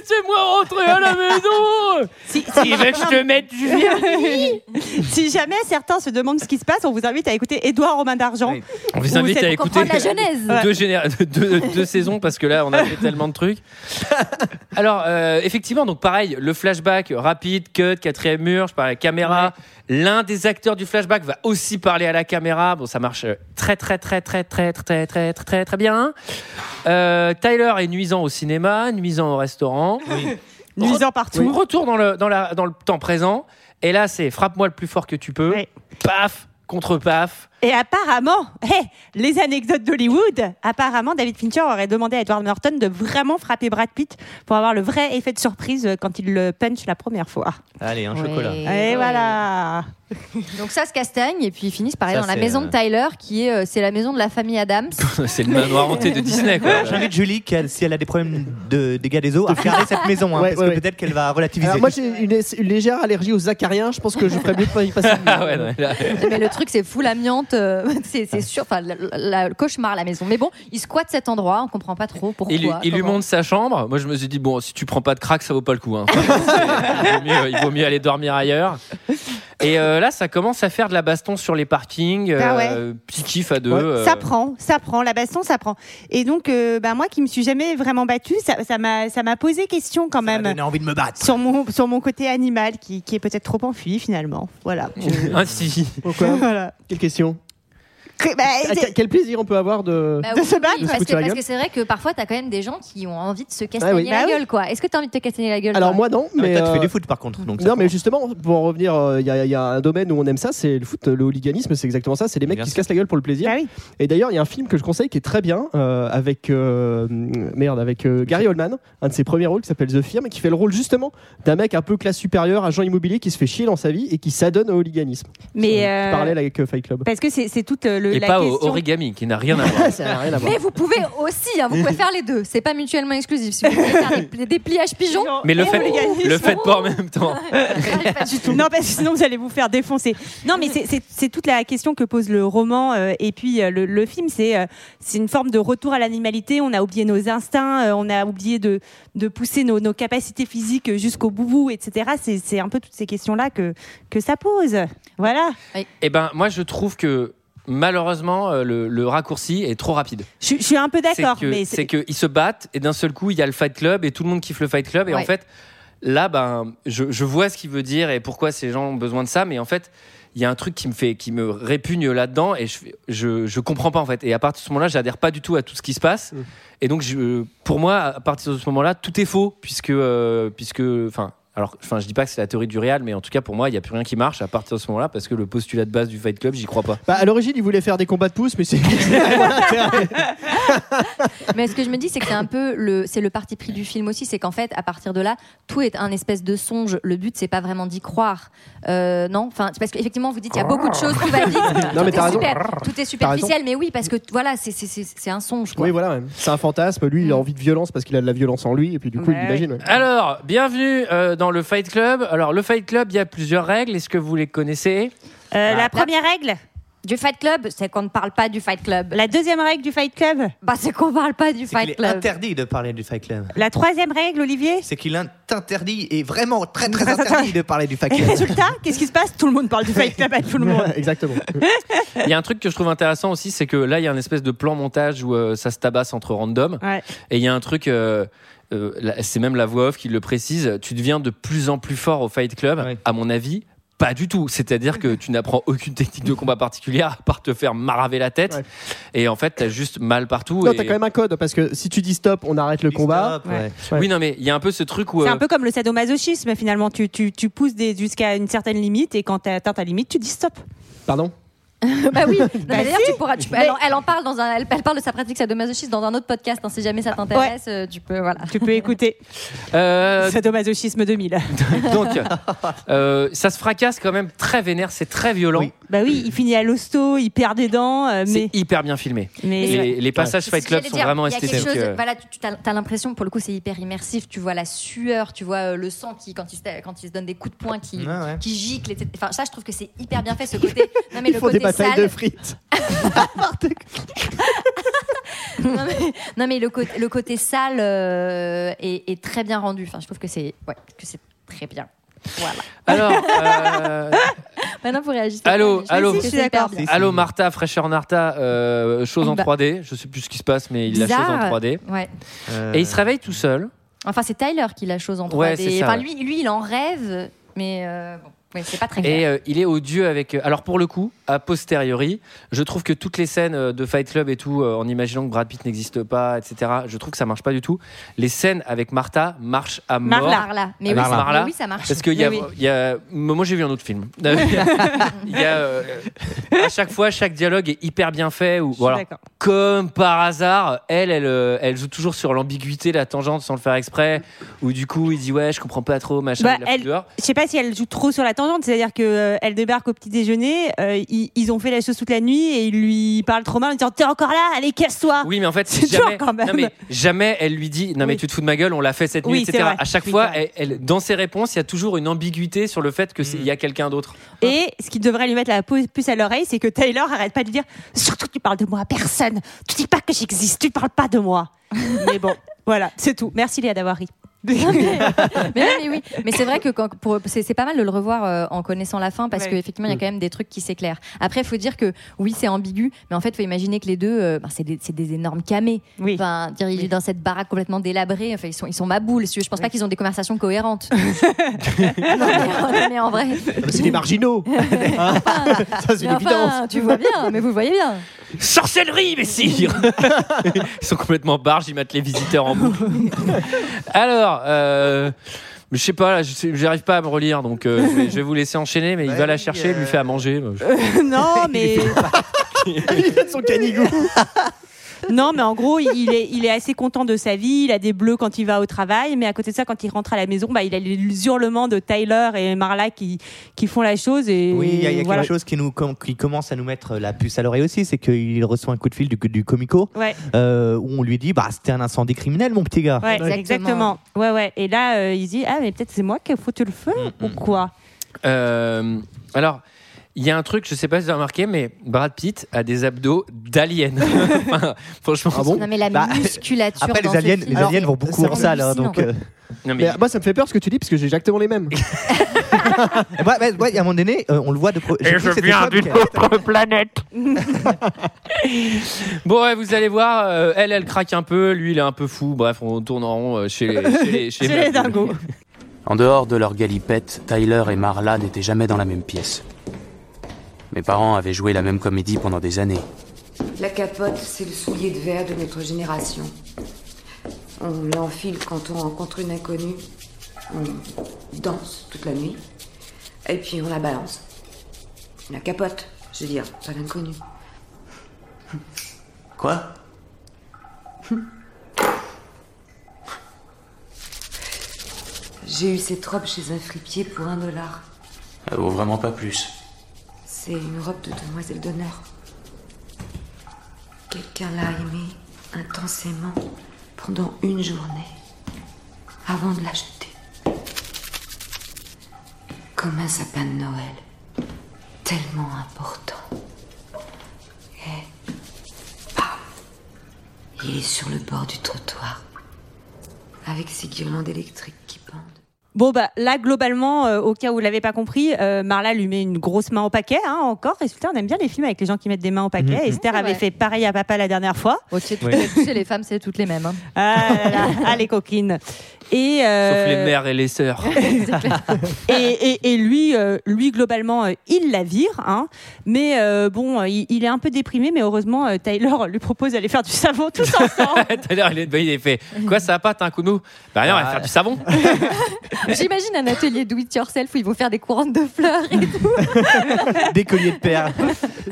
Laissez-moi rentrer à la maison. Si, Il veut que je te mette du vernis. si jamais certains se demandent ce qui se passe, on vous invite à écouter Édouard Romain d'Argent. On vous Ou invite à écouter la genèse. deux, géné- deux- deux saisons parce que là, on a fait tellement de trucs. Alors, euh, effectivement, donc pareil, le flashback rapide, cut, quatrième mur, je parle à la caméra. L'un des acteurs du flashback va aussi parler à la caméra. Bon, ça marche très, très, très, très, très, très, très, très, très, très, très bien. Euh, Tyler est nuisant au cinéma, nuisant au restaurant. Nuisant partout. Retour dans le, dans, la, dans le temps présent. Et là, c'est frappe-moi le plus fort que tu peux. Ouais. Paf, contre paf. Et apparemment, les anecdotes d'Hollywood, apparemment, David Fincher aurait demandé à Edward Norton de vraiment frapper Brad Pitt pour avoir le vrai effet de surprise euh, quand il le punch la première fois. Allez, un Ouais. chocolat. Et ouais. voilà. Donc ça se castagne et puis ils finissent par aller Ça, dans la maison euh, de Tyler qui est euh, c'est la maison de la famille Adams. c'est le manoir hanté de Disney, quoi. J'invite Julie, qu'elle- si elle a des problèmes de dégâts des eaux, à regarder cette maison, hein, Ouais, parce ouais, que ouais. peut-être qu'elle va relativiser. Alors moi j'ai une, une légère allergie aux acariens, je pense que je ferais mieux de pas y passer. Ah Mais le truc c'est full amiante, euh, c'est sûr, enfin la- la- le cauchemar la maison. Mais bon, il squatte cet endroit, on comprend pas trop pourquoi. il, lui- il lui comment. montre sa chambre. Moi, je me suis dit, bon, si tu prends pas de crack, ça vaut pas le coup. hein. C'est- il, vaut mieux, il vaut mieux aller dormir ailleurs. Et euh, là, ça commence à faire de la baston sur les parkings. Ah ouais. euh, Petit kiff à deux. Ouais. euh. Ça prend, ça prend, la baston, ça prend. Et donc, euh, bah, moi qui me suis jamais vraiment battue, ça ça m'a ça m'a posé question quand Ça m'a même. donné envie de me battre. Sur mon, sur mon côté animal qui, qui est peut-être trop enfui finalement. Voilà. Ah, si. Pourquoi? Voilà. Quelle question? Que- bah, Ah, quel- plaisir on peut avoir de. Bah de oui, se battre, oui, de se parce, que, c'est vrai que parfois t'as quand même des gens qui ont envie de se castagner Ah oui. la Bah gueule quoi. Est-ce que t'as envie de te castagner la gueule Alors moi non, Mais mais. toi, tu fais euh, du foot par contre. Donc Non, mais justement, pour en revenir, euh, il y, a- il y a un domaine où on aime ça, c'est le foot, le hooliganisme, c'est exactement ça. C'est les mecs Bien qui se cassent la gueule pour le plaisir. Bah oui. Et d'ailleurs, il y a un film que je conseille qui est très bien euh, avec euh, merde, avec euh, Gary Oldman, un de ses premiers rôles qui s'appelle The Firm, qui fait le rôle justement d'un mec un peu classe supérieure, agent immobilier qui se fait chier dans sa vie et qui s'adonne au hooliganisme. Mais euh, Parallèle avec euh, Fight Club. parce que c'est toute euh, le, Et la pas au question. origami, qui n'a rien à voir. ça n'a rien à voir. Mais vous pouvez aussi, hein, vous pouvez faire les deux. C'est pas mutuellement exclusif. Si vous voulez faire des, des dépliages pigeons, Mais le Et fait, le faites pas en même temps. pas du tout. Non, parce que sinon vous allez vous faire défoncer. Non, mais c'est- toute la question que pose le roman euh, et puis euh, le, le film. C'est euh, c'est une forme de retour à l'animalité. On a oublié nos instincts, euh, on a oublié de, de pousser nos, nos capacités physiques jusqu'au bout, etc. C'est c'est un peu toutes ces questions-là que, que ça pose. Voilà. Eh ben, moi, je trouve que malheureusement, euh, le, le raccourci est trop rapide. Je, je suis un peu d'accord, C'est que- mais c'est qu'ils se battent et d'un seul coup, il y a le Fight Club et tout le monde kiffe le Fight Club. Et en fait, là, ben, je, je vois ce qu'il veut dire et pourquoi ces gens ont besoin de ça. Mais en fait, il y a un truc qui me fait, qui me répugne là-dedans et je, je, je comprends pas en fait. Et à partir de ce moment-là, j'adhère pas du tout à tout ce qui se passe. Et donc, je, pour moi, à partir de ce moment-là, tout est faux puisque, euh, puisque, enfin. Alors, enfin, je dis pas que c'est la théorie du réel, mais en tout cas, pour moi, il n'y a plus rien qui marche à partir de ce moment-là parce que le postulat de base du Fight Club, j'y crois pas. Bah, à l'origine, il voulait faire des combats de pouces, mais c'est. Mais ce que je me dis, c'est que c'est un peu le, c'est le parti pris du film aussi, c'est qu'en fait, à partir de là, tout est un espèce de songe. Le but, c'est pas vraiment d'y croire, euh, non Enfin, parce qu'effectivement, vous dites, il y a beaucoup de choses, tout va vite, Non, mais tout, t'as est raison. super, tout est superficiel, mais oui, parce que voilà, c'est, c'est, c'est, c'est un songe. Quoi. Oui, voilà, c'est un fantasme. Lui, il a envie de violence parce qu'il a de la violence en lui, et puis du coup, Ouais, il l'imagine. ouais. Alors, bienvenue euh, dans le Fight Club. Alors, le Fight Club, il y a plusieurs règles. Est-ce que vous les connaissez? Euh, Ah. la première règle, Du Fight Club, c'est qu'on ne parle pas du Fight Club. la deuxième règle du Fight Club, Bah, c'est qu'on parle pas du C'est qu'il Fight est Club. interdit de parler du Fight Club. la troisième règle, Olivier. C'est qu'il est interdit et vraiment très très interdit de parler du Fight Et Club. résultat, qu'est-ce qui se passe? Tout le monde parle du Fight Club à tout le monde. Exactement. Il y a un truc que je trouve intéressant aussi, c'est que là, il y a un espèce de plan montage où euh, ça se tabasse entre random. Ouais. Et il y a un truc, euh, euh, c'est même la voix off qui le précise, tu deviens de plus en plus fort au Fight Club, Ouais. à mon avis, Pas du tout. C'est-à-dire que tu n'apprends aucune technique de combat particulière à part te faire maraver la tête. Et en fait, t'as juste mal partout. Non, et- t'as quand même un code parce que si tu dis stop, on arrête le combat. ouais. Ouais. Oui, non, mais il y a un peu ce truc où. C'est euh, un peu comme le sadomasochisme finalement. Tu, tu, tu pousses jusqu'à une certaine limite et quand tu atteint ta limite, tu dis stop. Pardon? bah oui. Non, Bah mais d'ailleurs, si. tu pourras. tu peux- elle, en, elle en parle dans un. Elle, elle parle de sa pratique sadomasochisme dans un autre podcast. hein, si jamais ça t'intéresse, euh, tu peux. Voilà. Tu peux écouter euh, sadomasochisme 2000. donc, euh, ça se fracasse quand même très vénère, c'est très violent. Bah oui, il finit à l'hosto, il perd des dents, euh, mais C'est hyper bien filmé. Mais- les, les passages Fight Club sont dire. vraiment esthétiques. chose- euh. voilà, tu as, l'impression, pour le coup, c'est hyper immersif. Tu vois la sueur, tu vois euh, le sang qui, quand il, se, quand il se donne des coups de poing, qui, ouais. qui gicle. etc. Enfin, ça, je trouve que c'est hyper bien fait, ce côté. Non, mais Ils le font côté des batailles sale. de frites. non, mais, non, mais le, côté, le côté sale euh, est, est très bien rendu. Enfin, je trouve que c'est ouais, que c'est très bien. Voilà. Alors, euh, Maintenant, vous réagissez. Allô, allô. sais, je suis d'accord. Allô Martha, fraîcheur Narta, euh, chose en Bah. 3D. Je sais plus ce qui se passe, mais il la chose en Bizarre. 3D. Ouais. Et il se réveille tout seul. Enfin, c'est Tyler qui la chose en 3D. Ouais, c'est ça, enfin, ouais. lui, lui, il en rêve, mais euh, bon, ouais, c'est pas très clair. Et euh, il est odieux avec. euh, Alors pour le coup, a posteriori, je trouve que toutes les scènes euh, de Fight Club et tout, euh, en imaginant que Brad Pitt n'existe pas, etc., je trouve que ça marche pas du tout. Les scènes avec Martha marchent à mort. Marla. Marla. Mais oui, Marla. ça- Marla. mais oui, ça marche. Parce qu'il y a, Mais oui. il y a- moi j'ai vu un autre film. Y a, euh, à chaque fois, chaque dialogue est hyper bien fait. Ou voilà. Comme par hasard, elle, elle, elle joue toujours sur l'ambiguïté, la tangente, sans le faire exprès. Ou du coup, il dit ouais, je comprends pas trop, machin. Bah, je sais pas si elle joue trop sur la tangente, c'est-à-dire que euh, elle débarque au petit déjeuner, euh, ils, ils ont fait la chose toute la nuit et ils lui parlent trop mal en disant t'es encore là, allez casse-toi. Oui, mais en fait, C'est jamais, quand même. non, mais jamais elle lui dit non mais Oui. tu te fous de ma gueule, on l'a fait cette nuit, Oui, etc. À chaque Oui, fois, c'est elle, elle- dans ses réponses, il y a toujours une ambiguïté sur le fait que Mm. il y a quelqu'un d'autre. Et ce qui devrait lui mettre la pu- puce à l'oreille, c'est que Taylor arrête pas de lui dire surtout tu parles de moi à personne, tu dis pas que j'existe, tu parles pas de moi. mais bon, voilà, c'est tout. Merci Léa d'avoir ri. mais, non, mais oui, mais c'est vrai que quand, pour, c'est, c'est pas mal de le revoir euh, en connaissant la fin parce Ouais. qu'effectivement il y a quand même des trucs qui s'éclairent. Après, il faut dire que oui, c'est ambigu, mais en fait, il faut imaginer que les deux, euh, ben, c'est, des, c'est des énormes camés. Oui. Enfin, dire, il est dans cette baraque complètement délabrée. Enfin, ils sont, ils sont ma boule. Je pense pas qu'ils ont des conversations cohérentes. non, mais, non, mais en vrai. C'est des marginaux. Hein Ça, c'est Mais une enfin, évidence. tu vois bien, mais vous le voyez bien. Sorcellerie, messire Ils sont complètement barges, ils mettent les visiteurs en boucle. Alors, euh, je sais pas, là, je sais- j'arrive pas à me relire, donc euh, je, vais, je vais vous laisser enchaîner, mais il va la chercher, lui fait à manger. non, mais Il fait son canigou. Non, mais en gros, il est, il est assez content de sa vie. Il a des bleus quand il va au travail, mais à côté de ça, quand il rentre à la maison, bah, il a les hurlements de Tyler et Marla qui, qui font la chose. Et Oui, il y a, il y a voilà. quelque chose qui, nous, com- qui commence à nous mettre la puce à l'oreille aussi, c'est qu'il reçoit un coup de fil du, du comico Ouais. euh, où on lui dit bah c'était un incendie criminel mon petit gars. Ouais, Exactement. exactement. Ouais, ouais. Et là, euh, il se dit ah mais peut-être c'est moi qui ai foutu le feu ou quoi? Euh, alors, il y a un truc, je sais pas si vous avez remarqué, mais Brad Pitt a des abdos d'alien. Enfin, franchement, Ah bon Non, mais la Bah, musculature. Après dans les aliens, les vont beaucoup en salle, hein, donc. euh, non, mais Mais moi, ça me fait peur ce que tu dis parce que j'ai exactement les mêmes. ouais, ouais, ouais, à un moment donné, euh, on le voit de. pro- Et je viens d'une autre planète. bon, ouais, vous allez voir, euh, elle, elle craque un peu, lui, il est un peu fou. Bref, on tourne en rond euh, chez les, chez les, chez les dingos. En dehors de leur galipette, Tyler et Marla n'étaient jamais dans la même pièce. Mes parents avaient joué la même comédie pendant des années. La capote, c'est le soulier de verre de notre génération. On l'enfile quand on rencontre une inconnue. On danse toute la nuit. Et puis on la balance. La capote, je veux dire, pas l'inconnu. Quoi? J'ai eu cette robe chez un fripier pour un dollar. Elle vaut vraiment pas plus. C'est une robe de demoiselle d'honneur. Quelqu'un l'a aimée intensément pendant une journée avant de l'acheter. Comme un sapin de Noël. Tellement important. Et. Bam Il est sur le bord du trottoir. Avec ses guirlandes électriques qui pendent. Bon bah là globalement, euh, au cas où vous l'avez pas compris, euh, Marla lui met une grosse main au paquet. Hein, encore, résultat, on aime bien les films avec les gens qui mettent des mains au paquet. Mhm. Esther avait Ouais. fait pareil à papa la dernière fois. Oh, tu sais, Oui. toutes les- tu sais, les femmes, c'est toutes les mêmes. hein. Ah, là là, ah, les coquines. Et, euh, Sauf les mères et les sœurs. et, et- et lui, euh, lui globalement, euh, il la vire, hein. mais euh, bon, il, il est un peu déprimé, mais heureusement, euh, Tyler lui propose d'aller faire du savon tous ensemble. L'heure, il est devenu, il a fait Quoi, ça va pas, t'as un Bah rien, on va faire du savon. J'imagine un atelier do it yourself où ils vont faire des couronnes de fleurs et tout. Des colliers de perles.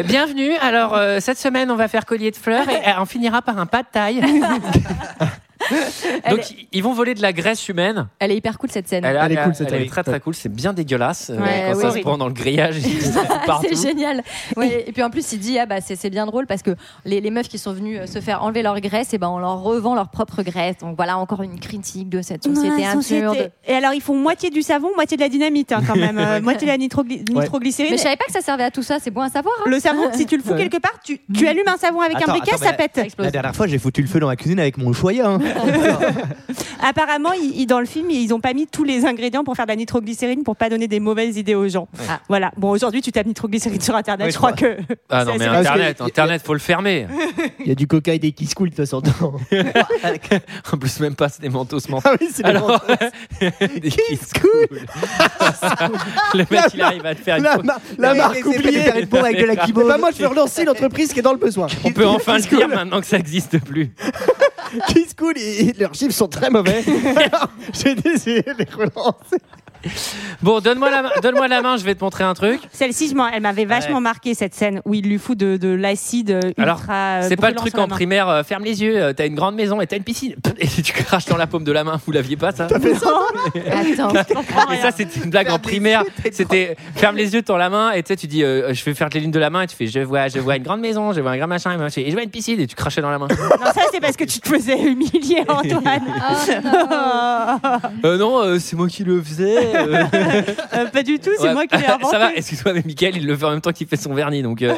Bienvenue. Alors, euh, cette semaine, on va faire collier de fleurs et euh, on finira par un pas de taille. Donc, ils vont voler de la graisse humaine. Elle est hyper cool cette scène. Elle, Elle est cool, cette elle est très très cool. C'est bien dégueulasse euh, Ouais, quand oui, ça se prend dans le grillage. c'est génial. Ouais, et puis en plus, il dit ah bah c'est bien drôle parce que les, les meufs qui sont venues euh, se faire enlever leur graisse, et ben on leur revend leur propre graisse. Donc voilà encore une critique de cette société Ouais, absurde. société. Et alors, ils font moitié du savon, moitié de la dynamite, hein, quand même. Euh, moitié de la nitrogly- nitroglycérine. Mais je savais pas que ça servait à tout ça. C'est bon à savoir. hein. Le savon, si tu le fous Ouais. quelque part, tu, tu allumes un savon avec Attends, un briquet, attends, ça pète. La dernière fois, j'ai foutu le feu dans la cuisine avec mon hein. Apparemment, ils- ils- dans le film, ils ont pas mis tous les ingrédients pour faire de la nitroglycérine pour pas donner des mauvaises idées aux gens. Ah. Voilà. Bon, aujourd'hui, tu tapes nitroglycérine sur Internet, Oui, je crois que. Ah non, c'est mais Internet, Parce que- Internet, faut le fermer. Il y a du coca et des qui se coulent de toute façon. dedans. En plus, même pas, c'est des mentos mentos. ah oui, c'est les Alors, des kiss cool. Le mec, il arrive à te faire une La, ma- la marque oubliée. avec de la kibose. ben, moi, je veux relancer l'entreprise qui est dans le besoin. On peut enfin le dire maintenant que ça n'existe plus. Kiss Cool leurs chiffres sont très mauvais. J'ai décidé de les relancer. Bon, donne-moi la, main- donne-moi la main, je vais te montrer un truc. Celle-ci, elle m'avait vachement Ouais. marqué cette scène où il lui fout de, de l'acide euh, ultra. Alors, euh, C'est pas le truc en primaire, euh, ferme les yeux, euh, t'as une grande maison et t'as une piscine. Et tu craches dans la paume de la main, vous l'aviez pas ça Attends. Et ça, c'était une blague en primaire. C'était ferme les yeux, tends la main, et tu sais, tu dis, euh, je vais faire les lignes de la main, et tu fais, je vois, je vois une grande maison, je vois un grand machin, et machin, et je vois une piscine, et tu crachais dans la main. Non, ça, c'est parce que tu te faisais humilier, Antoine. Euh, non, euh, c'est moi qui le faisais. Euh. Euh, pas du tout, c'est Ouais. moi qui l'ai inventé. Ça va, excuse-moi, mais Michael, il le fait en même temps qu'il fait son vernis, donc. euh,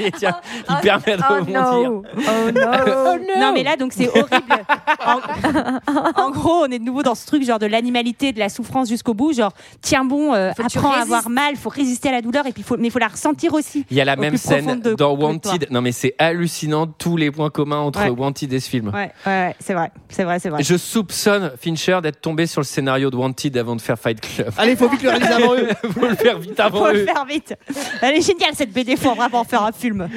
et tiens, il permet de oh rebondir. no. Oh no. Non, mais là, donc c'est horrible. En, en gros, on est de nouveau dans ce truc genre de l'animalité, de la souffrance jusqu'au bout. Genre, tiens bon, euh, apprends à avoir mal, faut résister à la douleur, et puis faut, mais il faut la ressentir aussi. Il y a la même scène de- dans. Wanted. Non, mais c'est hallucinant tous les points communs entre Ouais. Wanted et ce film. Ouais, ouais, ouais, c'est vrai, c'est vrai, c'est vrai. Je soupçonne Fincher d'être tombé sur le scénario de Wanted avant de faire Fight Club. Allez, faut vite le réaliser avant eux. Faut le faire vite avant Faut le eux. faire vite. Elle est géniale cette BD, faut vraiment faire un film.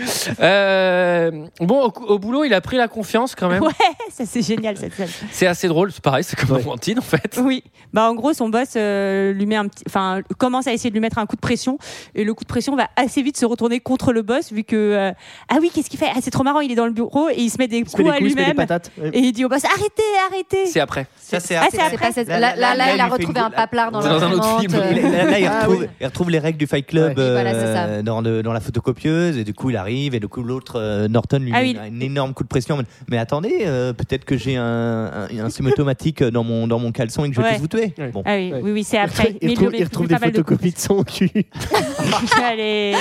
Euh, bon, au, au boulot, il a pris la confiance quand même. Ouais, ça c'est génial cette scène. C'est assez drôle, c'est pareil, c'est comme dans Wanted en fait. Oui, bah en gros son boss euh, lui met un petit, enfin commence à essayer de lui mettre un coup de pression et le coup de pression va assez vite se retourner contre le boss vu que euh, ah oui qu'est-ce qu'il fait? Ah c'est trop marrant il est dans le bureau et il se met des Il se met coups des à coups, il se met des lui-même patates. Ouais. et il dit au boss arrêtez arrêtez. C'est après. Ça, c'est Ah, c'est C'est après. Là, Là, il a retrouvé un paplard dans un autre film. là, il, Ah retrouve, il retrouve les règles du Fight Club euh, dans, le- dans la photocopieuse et du coup il arrive et du coup l'autre euh, Norton lui Ah met oui. un, un énorme coup de pression. Mais attendez, euh, peut-être que j'ai un, un, un semi-automatique dans mon, dans mon caleçon et que je vais tous vous tuer. Bon. Ah oui, oui, oui, c'est après. Il retrouve, il retrouve des photocopies de son cul. Allez,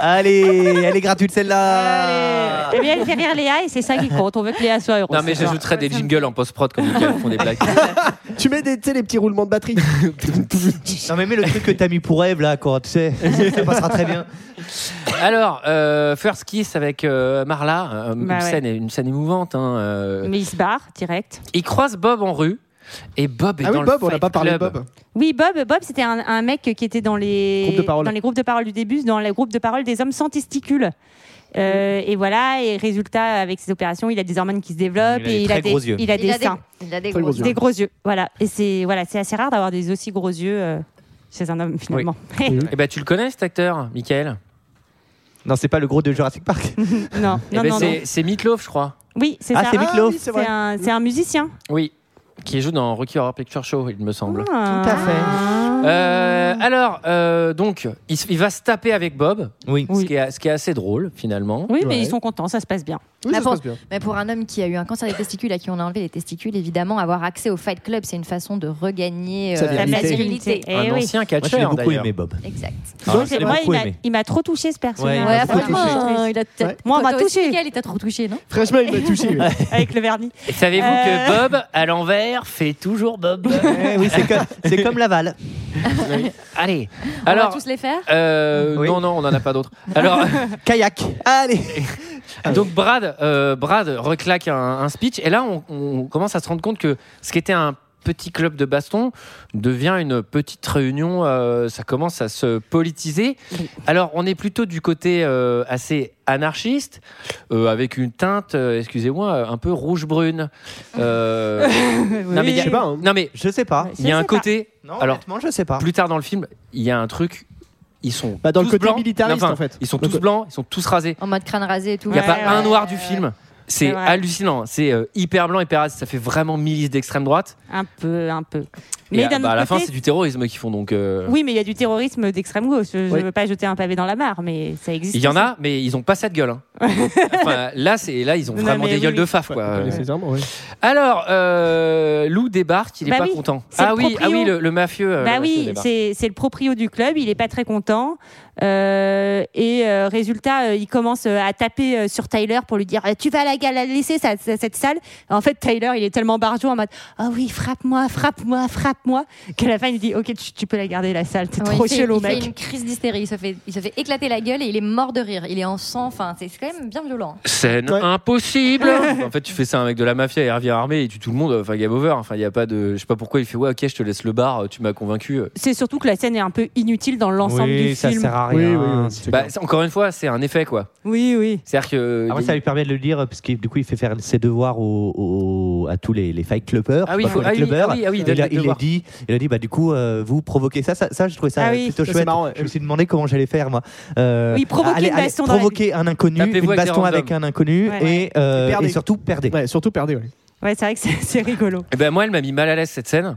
Allez, elle est gratuite celle-là. allez. Eh bien, elle fait rire Léa et c'est ça qui compte. On veut que Léa soit heureuse. Non, mais j'ajouterai des jingles en post-prod comme Michael font des blagues. tu mets des, tu sais, les petits roulements de batterie. Non mais mets le truc que t'as mis pour Eve là, quoi, tu sais, ça passera très bien. Alors, euh, First Kiss avec euh, Marla, euh, Bah une, ouais. scène, une scène émouvante. hein, euh. Mais il se barre direct. Il croise Bob en rue et Bob est Ah dans oui, le Bob, on n'a pas parlé de. Bob. Oui, Bob, Bob c'était un, un mec qui était dans les, Groupes de parole. dans les groupes de parole du début, dans les groupes de parole des hommes sans testicules. Euh, et voilà, et résultat, avec ses opérations, il a des hormones qui se développent Il a et des il a des, gros yeux. il a des Il a des, seins, il a des gros yeux. des gros yeux. Voilà, et c'est voilà, c'est assez rare d'avoir des aussi gros yeux euh, chez un homme finalement. Eh ben, tu le connais cet acteur, Michael? Non, c'est pas le gros de Jurassic Park. non, non, ben, non, c'est- Meatloaf, je crois. Oui, c'est Ah, ça. c'est Meatloaf. oui, c'est C'est vrai. un, c'est un musicien. Oui. Qui joue dans Rocky Horror Picture Show, il me semble. Tout à fait. Euh, alors, euh, donc, il, s- il va se taper avec Bob, Oui. ce, qui est, ce qui est assez drôle finalement. Oui, mais Ouais. ils sont contents, ça se passe bien. Oui, ça Ah, se pour- passe bien. Mais pour un homme qui a eu un cancer des testicules, à qui on a enlevé les testicules, évidemment, avoir accès au Fight Club, c'est une façon de regagner euh, la virilité. masculinité. Eh Un oui. ancien Moi, je catcheur beaucoup d'ailleurs. aimé, Bob. Exact. Ah, Donc, moi, il beaucoup m'a- aimé. il m'a trop touché ce personnage. Ouais, il a Ouais. Moi, on m'a touché. Il t'a trop touché, non? Franchement, il m'a touché. oui. avec le vernis. Savez-vous Euh. que Bob, à l'envers, fait toujours Bob? Eh oui, c'est comme, c'est comme Laval. Allez. On Alors, va tous les faire? euh, Oui. non, non, on n'en a pas d'autres. Alors, Kayak. Allez. Donc Brad, euh, Brad reclaque un, un speech et là on, on commence à se rendre compte que ce qui était un petit club de baston devient une petite réunion. euh, ça commence à se politiser. Alors on est plutôt du côté euh, assez anarchiste, euh, avec une teinte, euh, excusez-moi, un peu rouge-brune. Euh, non mais il y a- Je sais pas, hein. non mais Je sais pas. il y a un sais pas. côté. Non, alors honnêtement, je sais pas. plus tard dans le film, il y a un truc. Ils sont Bah, dans le tous côté blancs. militariste, Enfin, en fait. Ils sont Donc, tous blancs, ils sont tous rasés. En mode crâne rasé et tout. Il n'y a Ouais, pas un ouais, noir du ouais. film. C'est hallucinant. C'est euh, hyper blanc, hyper rasé. Ça fait vraiment milice d'extrême droite. Un peu, un peu. Mais à, bah, à la fin, c'est du terrorisme qu'ils font. Donc, euh, Oui, mais il y a du terrorisme d'extrême gauche. Je ne Oui. veux pas jeter un pavé dans la mare, mais ça existe. il y en a, mais ils ont pas cette gueule. hein. enfin, là, c'est là, ils ont Non, vraiment des oui, gueules oui. de faf, quoi. Ouais, nécessairement, ouais. Alors, euh, Lou débarque, il est Bah pas oui, content. Ah oui, ah oui, le, le mafieux. euh, Bah le mafieux oui, c'est c'est le proprio du club, il est pas très content. Euh, et euh, résultat, euh, il commence à taper euh, sur Tyler pour lui dire Tu vas la, la laisser ça- ça- cette salle. En fait, Tyler, il est tellement barjot en mode Ah oui, frappe-moi, frappe-moi, frappe-moi, qu'à la fin, il dit Ok, tu, tu peux la garder la salle, t'es Ouais, trop chelou, il fait mec. une crise d'hystérie. Il se fait, il se fait éclater la gueule et il est mort de rire. Il est en sang. Enfin, c'est quand même bien violent. Scène Ouais. impossible. en fait, tu fais ça à un mec de la mafia, il revient armé, il tue tout le monde. Enfin, game over. Enfin, il y a pas de, je sais pas pourquoi il fait ouais, ok, je te laisse le bar, tu m'as convaincu. C'est surtout que la scène est un peu inutile dans l'ensemble Oui, du ça film. sert à rien. oui, oui. C'est- Bah, encore une fois, c'est un effet quoi. Oui, oui. C'est-à-dire que. Après, ça lui permet de le dire parce que du coup, il fait faire ses devoirs au- au- à tous les, les fight clubbers. Ah oui, pas faut- ah oui, clubbers. ah oui, ah oui, il il, a, il a dit, il a dit, bah du coup, euh, vous provoquez ça, ça, ça, je trouvais ça Ah oui. plutôt chouette. marrant. Je me suis demandé comment j'allais faire moi. Euh, Oui, provoquer allez- une allez, baston dans la provoquer un inconnu, une baston avec un inconnu Ouais. et, euh, Et surtout perdez. Ouais, surtout perdez, ouais. Ouais, c'est vrai que c'est rigolo. Eh ben moi, elle m'a mis mal à l'aise cette scène.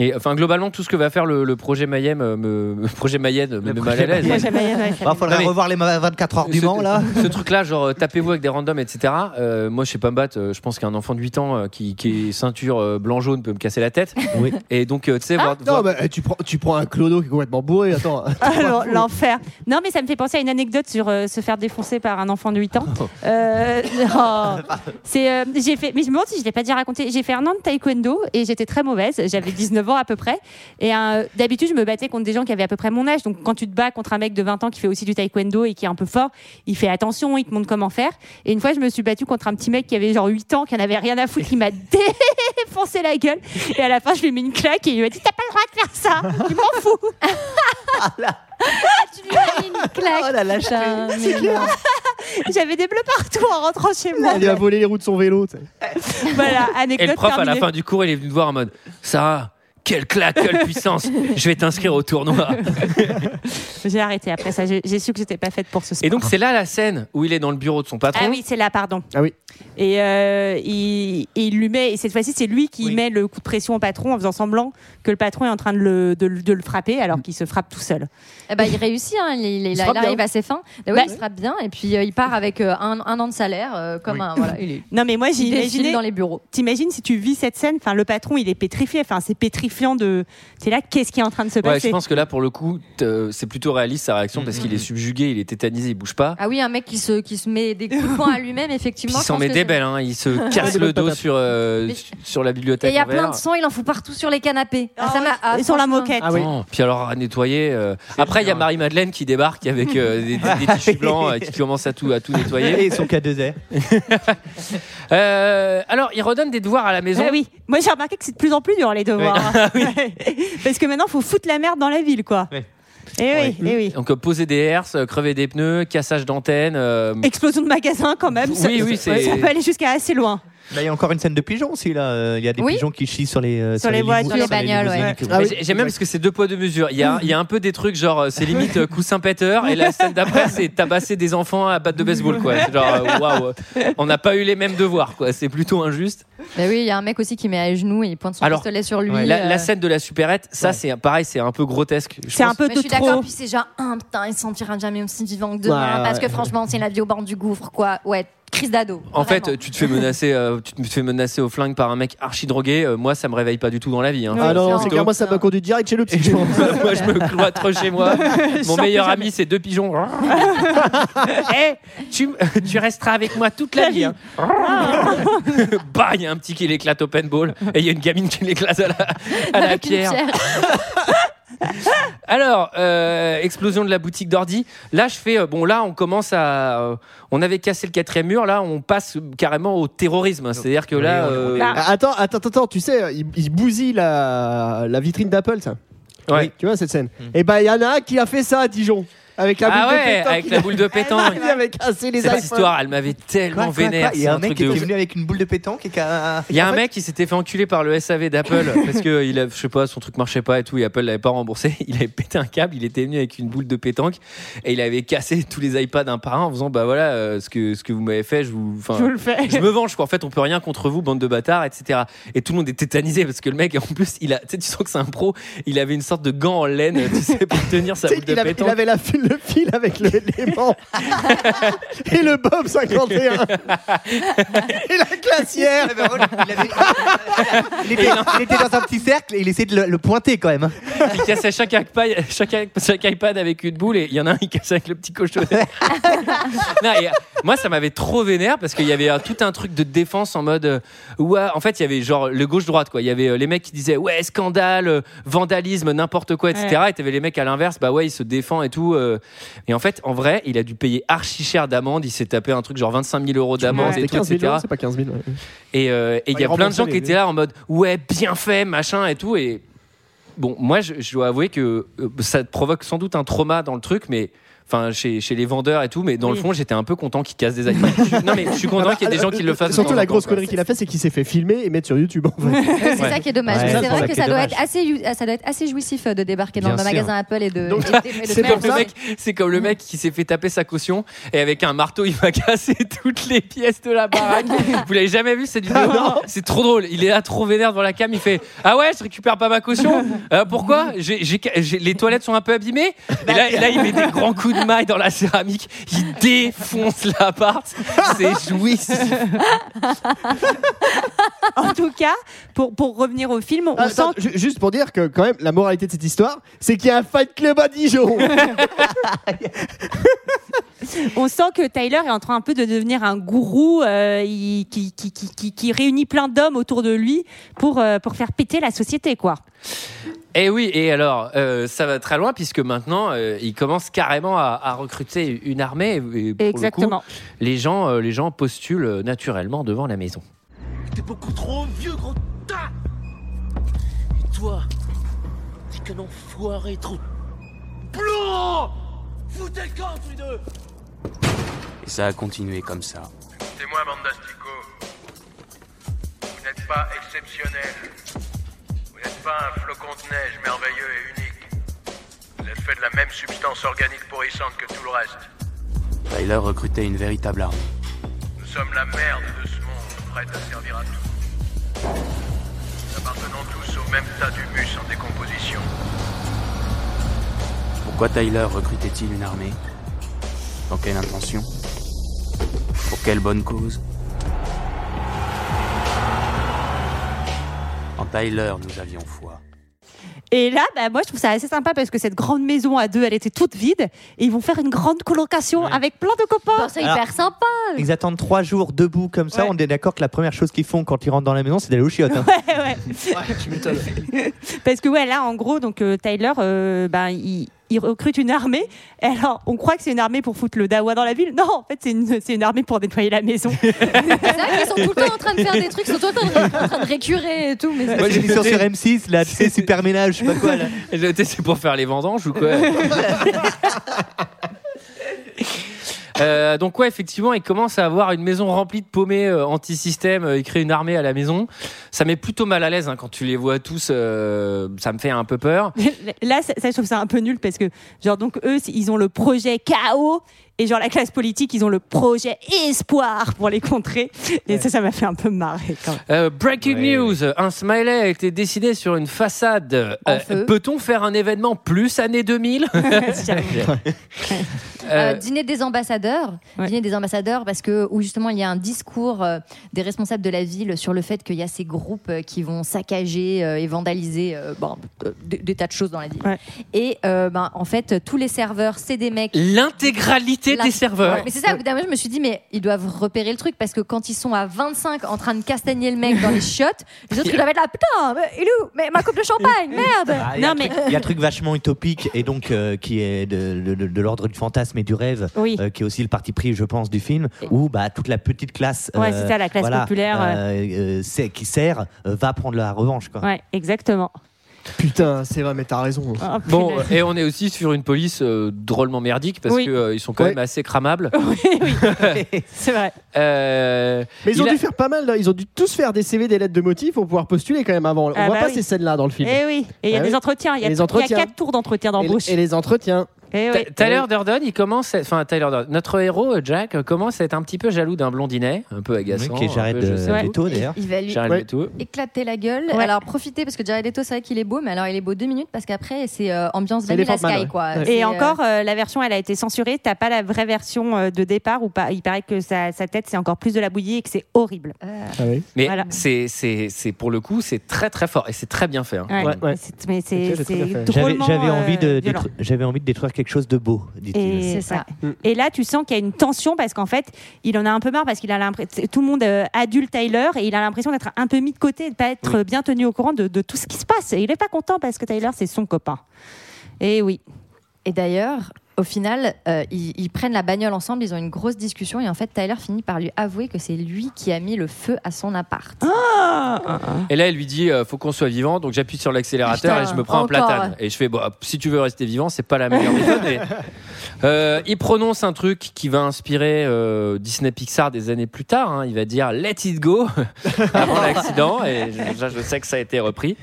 Et enfin, globalement, tout ce que va faire le, le projet euh, me, le projet Mayenne me Le met mal à l'aise. Ouais. Bah, faudrait mais- revoir les 24 heures du Ce- Mans là. Ce truc-là, genre euh, tapez-vous avec des randoms, etc. Euh, moi, je sais pas me battre. euh, je pense qu'un enfant de 8 ans euh, qui, qui est ceinture euh, blanc-jaune peut me casser la tête. Oui. Et donc, euh, tu sais, voir- Non, voir- mais eh, tu prends, tu prends un clodo qui est complètement bourré, attends. Alors, l'enfer. Non, mais ça me fait penser à une anecdote sur euh, se faire défoncer par un enfant de 8 ans. Euh, oh. c'est, euh, j'ai fait, mais je me demande si je l'ai pas déjà raconté. J'ai fait un an de taekwondo et j'étais très mauvaise. J'avais 19 ans à peu près. Et euh, d'habitude, je me battais contre des gens qui avaient à peu près mon âge. Donc, quand tu te bats contre un mec de 20 ans qui fait aussi du taekwondo et qui est un peu fort, il fait attention, il te montre comment faire. Et une fois, je me suis battue contre un petit mec qui avait genre 8 ans, qui en avait rien à foutre, qui m'a défoncé la gueule. Et à la fin, je lui ai mis une claque et il m'a dit T'as pas le droit de faire ça Je m'en fous. Tu lui as mis une claque. Oh la lâcheté. Putain, mais non. J'avais des bleus partout en rentrant chez moi. Il a volé les roues de son vélo. tu sais. Voilà, Et anecdote le prof, à la terminée. fin du cours, il est venu te voir en mode Sarah, quelle claque, quelle puissance Je vais t'inscrire au tournoi. J'ai arrêté après ça. J'ai su que j'étais pas faite pour ce sport. Et donc, c'est là la scène où il est dans le bureau de son patron. ah oui, c'est là, pardon. Ah oui. Et, euh, il, lui met, et cette fois-ci, c'est lui qui Oui. met le coup de pression au patron en faisant semblant que le patron est en train de le, de, le- de le frapper alors qu'il se frappe tout seul. Eh ben, il réussit, hein, il, il- il- se il frappe arrive à ses fins. Eh oui, Bah- il se frappe bien et puis euh, il part avec euh, un, un an de salaire, euh, comme un. Voilà, il est Non, mais moi, j'ai imaginé. dans les bureaux. T'imagines si tu vis cette scène, enfin, le patron, il est pétrifié. Enfin, c'est pétrifiant de. C'est là, qu'est-ce qui est en train de se Ouais, passer je pense que là, pour le coup, t- c'est plutôt réaliste sa réaction parce qu'il est subjugué, il est tétanisé, il bouge pas. Ah oui, un mec qui se, qui se met des coups de poing à lui-même, effectivement. il s'en met des belles, hein. il se casse le dos sur, euh, sur la Et bibliothèque. il y a plein de sang, il en fout partout sur les canapés. Ah, Ah ça ah, Et sur la moquette. Ah oui. Oh, puis alors à nettoyer. euh, Après, il y a Marie-Madeleine qui débarque avec euh, des, des- des tissus blancs euh, qui commence à tout, à tout nettoyer. Et son K2R. Euh, alors, il redonne des devoirs à la maison. Ah oui, moi j'ai remarqué que c'est de plus en plus dur les devoirs. Hein. Parce que maintenant, faut foutre la merde dans la ville, quoi. Ouais. Et oui, et oui. Donc, euh, poser des herses, euh, crever des pneus, cassage d'antennes. euh, Explosion de magasin quand même. ça- Oui, ça peut aller jusqu'à assez loin. Là, il y a encore une scène de pigeons aussi. Là, Euh, il y a des Oui. pigeons qui chient sur les euh, Sur les voitures. Sur les bagnoles, limousines ouais. qui- Ah mais oui. j'ai- J'aime bien parce que c'est deux poids deux mesures. Il y a, il y a un peu des trucs genre euh, c'est limite euh, coussin péteur et la scène d'après c'est tabasser des enfants à batte de baseball quoi. C'est Genre euh, waouh, euh, on n'a pas eu les mêmes devoirs quoi. C'est plutôt injuste. Bah oui, il y a un mec aussi qui met à genoux et il pointe son Alors, pistolet sur lui. La, la euh. scène de la supérette, ça c'est pareil, c'est un peu grotesque. Je C'est un peu Mais de je suis d'accord, trop. puis c'est genre, ah putain, il se sentira jamais aussi vivant que demain, Ouais, parce que franchement, c'est la vie au bord du gouffre, quoi. Ouais, crise d'ado. En vraiment. fait, tu te fais menacer, euh, tu te fais menacer au flingue par un mec archi drogué. euh, moi, ça me réveille pas du tout dans la vie. hein. Ah non, c'est clair, moi ça m'a conduit direct chez le je pense. moi, je me cloître chez moi. Mon meilleur ami, c'est deux pigeons. Eh, tu, tu resteras avec moi toute la vie. hein. bah, il y a un petit qui l'éclate au paintball et il y a une gamine qui l'éclate à la, à la pierre. Alors, euh, explosion de la boutique d'ordi. Là, je fais. euh, bon, là, on commence à. euh, on avait cassé le quatrième mur. Là, on passe carrément au terrorisme. C'est-à-dire que là. euh, Ah, Attends, attends, attends, tu sais, il, il bousille la, la vitrine d'Apple, ça. Ouais. Tu vois cette scène Et ben, il y en a un qui a fait ça à Dijon. Avec la Ah boule ouais, de pétanque. avec la boule de pétanque. Il avait cassé les Cette histoire, elle m'avait tellement Quoi, quoi, vénère. Il y a un un mec qui est venu avec une boule de pétanque et qui a. Il y a un mec qui s'était fait enculer par le SAV d'Apple parce que il a, je sais pas, son truc marchait pas et tout, et Apple l'avait pas remboursé. Il avait pété un câble, il était venu avec une boule de pétanque et il avait cassé tous les iPads un par un en faisant bah voilà euh, ce que ce que vous m'avez fait, je vous, Je vous le fais. je me venge quoi. En fait, on peut rien contre vous, bande de bâtards, etc. Et tout le monde est tétanisé parce que le mec, en plus, il a, tu sens que c'est un pro. Il avait une sorte de gant en laine, tu sais, pour tenir sa boule de avait, il pétanque. avait la file, le fil avec le- l'élément et le Bob 51 et la glacière. Il était, il était dans un petit cercle et il essayait de le, le pointer quand même. il cassait chaque iPad, chaque, chaque iPad avec une boule et il y en a un qui cassait avec le petit cochonnet. Non, et, euh, moi, ça m'avait trop vénère parce qu'il y avait euh, tout un truc de défense en mode. euh, ouais, en fait, il y avait genre le gauche-droite, quoi. Il y avait euh, les mecs qui disaient ouais, scandale, euh, vandalisme, n'importe quoi, etc. Ouais. Et t'avais les mecs à l'inverse, bah ouais, il se défend et tout. euh. Et en fait, en vrai, il a dû payer archi cher d'amende. Il s'est tapé un truc genre 25 000 euros d'amende et tout, 15 000 etc. euros, c'est pas 15 000. ouais. Et euh, et il y a plein de gens qui étaient là en mode ouais, bien fait, machin et tout. Et bon, moi, je, je dois avouer que euh, ça provoque sans doute un trauma dans le truc, mais. Enfin, chez, chez les vendeurs et tout, mais dans le fond, j'étais un peu content qu'ils cassent des iPads. Non, mais je suis content qu'il y ait des gens qui le fassent. Surtout la grosse connerie qu'il a fait, c'est qu'il s'est fait filmer et mettre sur YouTube. En fait. C'est Ouais. ça qui est dommage. Ouais, c'est vrai que ça doit, dommage. être assez, ça doit être assez jouissif euh, de débarquer dans sûr. magasin Apple et de. C'est comme, mettre le ça. mec, c'est comme le mec qui s'est fait taper sa caution et avec un marteau il va casser toutes les pièces de la baraque. Vous l'avez jamais vu cette vidéo C'est trop drôle. Il est là trop vénère devant la cam. Il fait Ah ouais, je récupère pas ma caution. Euh, pourquoi? Les toilettes sont un peu abîmées. Et là, et là, il met des grands coups de maille dans la céramique. Il défonce l'appart. C'est jouissif. En tout cas, pour, pour revenir au film, on Ah, sent attends, ju- juste pour dire que quand même la moralité de cette histoire, c'est qu'il y a un fight club à Dijon. on sent que Tyler est en train un peu de devenir un gourou euh, qui, qui, qui, qui, qui réunit plein d'hommes autour de lui pour, euh, pour faire péter la société, quoi. Et oui, et alors, euh, ça va très loin puisque maintenant, euh, il commence carrément à, à recruter une armée. Et pour le coup, Exactement. les gens, euh, les gens postulent naturellement devant la maison. T'es beaucoup trop vieux, gros tas Et toi T'es qu'un enfoiré trop... Blanc Foutez le camp, tous les deux Et ça a continué comme ça. C'est moi, Mandastico. Vous n'êtes pas exceptionnel. Vous n'êtes pas un flocon de neige merveilleux et unique. Vous êtes fait de la même substance organique pourrissante que tout le reste. Tyler recrutait une véritable armée. Nous sommes la merde de ce monde, prête à servir à tout. Nous appartenons tous au même tas d'humus en décomposition. Pourquoi Tyler recrutait-il une armée? Dans quelle intention? Pour quelle bonne cause? En Tyler, nous avions foi. Et là, bah, moi, je trouve ça assez sympa parce que cette grande maison à deux, elle était toute vide. Et ils vont faire une grande colocation avec plein de copains. Bon, c'est Alors- hyper sympa. Ils attendent trois jours debout comme ça. Ouais. On est d'accord que la première chose qu'ils font quand ils rentrent dans la maison, c'est d'aller au chiottes. hein. Ouais, ouais. Parce que ouais, là, en gros, donc euh, Tyler, euh, ben, il, il recrute une armée. Et alors, on croit que c'est une armée pour foutre le dawa dans la ville. Non, en fait, c'est une, c'est une armée pour nettoyer la maison. C'est vrai qu'ils sont tout le temps en train de faire des trucs, ils sont tout le temps en train de, récurer et tout. Mais Moi, j'ai émission sur M6, là, tu sais, super ménage, je sais pas quoi. Là. C'est pour faire les vendanges ou quoi Euh, donc ouais, effectivement, il commence à avoir une maison remplie de paumés euh, anti-système. euh, il crée une armée à la maison. Ça met plutôt mal à l'aise hein, quand tu les vois tous. euh, ça me fait un peu peur. Là, ça, je trouve ça un peu nul parce que, genre, donc eux, ils ont le projet chaos. Et genre, la classe politique, ils ont le projet espoir pour les contrer. Et ça, ça m'a fait un peu marrer quand même. Euh, breaking news, un smiley a été dessiné sur une façade. Euh. Peut-on faire un événement plus année 2000 Euh, Euh, dîner des ambassadeurs, Ouais. dîner des ambassadeurs parce que où justement il y a un discours euh, des responsables de la ville sur le fait qu'il y a ces groupes euh, qui vont saccager euh, et vandaliser bon, des, des tas de choses dans la ville. Ouais. Et euh, ben, en fait tous les serveurs c'est des mecs. L'intégralité qualité la- des serveurs. Ouais, mais c'est ça, au bout d'un moment, je me suis dit, mais ils doivent repérer le truc parce que quand ils sont à 25 en train de castagner le mec dans les chiottes, les autres ils doivent être là, putain, mais il est où Mais ma coupe de champagne, merde Ah, Il y, a un truc- il y a un truc vachement utopique et donc euh, qui est de, de- de- de l'ordre du fantasme et du rêve, euh, qui est aussi le parti pris, je pense, du film, où bah, toute la petite classe, Ouais, c'est ça, la classe populaire, euh, euh, c'est- qui sert, euh, va prendre la revanche. Quoi. Ouais, exactement. Putain, c'est vrai, mais t'as raison. Oh, Bon, et on est aussi sur une police euh, drôlement merdique parce Oui. qu'ils sont quand Ouais. même assez cramables. C'est vrai. Euh, Mais ils il ont a- dû faire pas mal, là. ils ont dû tous faire des CV, des lettres de motifs pour pouvoir postuler quand même avant. On Ah voit bah pas oui. ces scènes-là dans le film. Et oui, et il y a Ah des oui. entretiens. Il y a, y a quatre tours d'entretien Et, d'embauche. et les entretiens. Eh oui. Tyler Durden, il commence, à- enfin Tyler Durden, notre héros euh, Jack euh, commence à être un petit peu jaloux d'un blondinet, un peu agaçant. Oui, qui est Jared, un peu, je euh, Leto, d'ailleurs. Il va lui Jared Ouais. Leto. éclater la gueule. Ouais. Alors profitez parce que Jared Leto, c'est vrai qu'il est beau, mais alors il est beau deux minutes parce qu'après c'est euh, ambiance C'est Vanilla Elephant Man, Sky ouais. quoi. Ouais. C'est, Et euh, encore, euh, la version, elle a été censurée. T'as pas la vraie version euh, de départ ou pas? Il paraît que sa, sa tête, c'est encore plus de la bouillie et que c'est horrible. euh, Ah oui. Mais Voilà. c'est, c'est, c'est pour le coup, c'est très très fort et c'est très bien fait. hein. Ouais. Ouais, ouais. C'est- Mais Ok, c'est j'ai très c'est bien fait. J'avais drôlement j'avais envie, de violent. détru- j'avais envie de détruire quelque chose de beau, dit-il. Et, C'est ça. ouais. Et là, tu sens qu'il y a une tension parce qu'en fait, il en a un peu marre parce qu'il a l'impression, tout le monde euh, adulte Tyler et il a l'impression d'être un peu mis de côté, de pas être bien tenu au courant de, de tout ce qui se passe. Et il est pas content parce que Tyler, c'est son copain. Et oui. Et d'ailleurs, au final, euh, ils, ils prennent la bagnole ensemble, ils ont une grosse discussion et en fait Tyler finit par lui avouer que c'est lui qui a mis le feu à son appart. Et là, elle lui dit euh, faut qu'on soit vivant, donc j'appuie sur l'accélérateur et je me prends un encore. platane. Et je fais bon, si tu veux rester vivant, c'est pas la meilleure méthode. mais, euh, il prononce un truc qui va inspirer euh, Disney Pixar des années plus tard. hein. Il va dire Let it go avant l'accident. Et je, je sais que ça a été repris.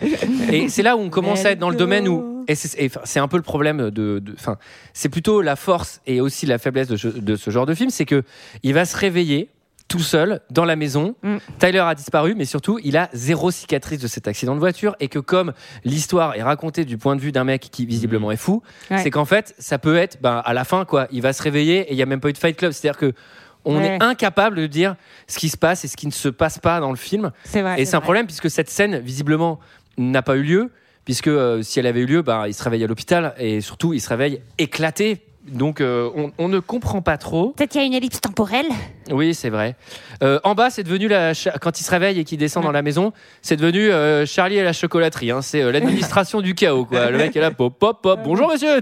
Et c'est là où on commence à être dans le domaine où. Et c'est un peu le problème de. Enfin, c'est plutôt la force et aussi la faiblesse de, ce- de ce genre de film, c'est que il va se réveiller tout seul dans la maison. Mm. Tyler a disparu, mais surtout, il a zéro cicatrice de cet accident de voiture et que comme l'histoire est racontée du point de vue d'un mec qui visiblement est fou, Ouais. c'est qu'en fait, ça peut être, ben, à la fin, quoi, il va se réveiller et il y a même pas eu de Fight Club. C'est-à-dire que on Ouais. est incapable de dire ce qui se passe et ce qui ne se passe pas dans le film. C'est vrai. et c'est un problème puisque cette scène, visiblement, n'a pas eu lieu. Puisque euh, si elle avait eu lieu, ben, il se réveille à l'hôpital et surtout, il se réveille éclaté. Donc, euh, on, on ne comprend pas trop. Peut-être qu'il y a une ellipse temporelle. Oui, c'est vrai. Euh, en bas, c'est devenu la cha- quand il se réveille et qu'il descend dans la maison, c'est devenu euh, Charlie et la chocolaterie. hein. C'est euh, l'administration du chaos, quoi. Le mec est là, pop, pop, pop. Bonjour, monsieur.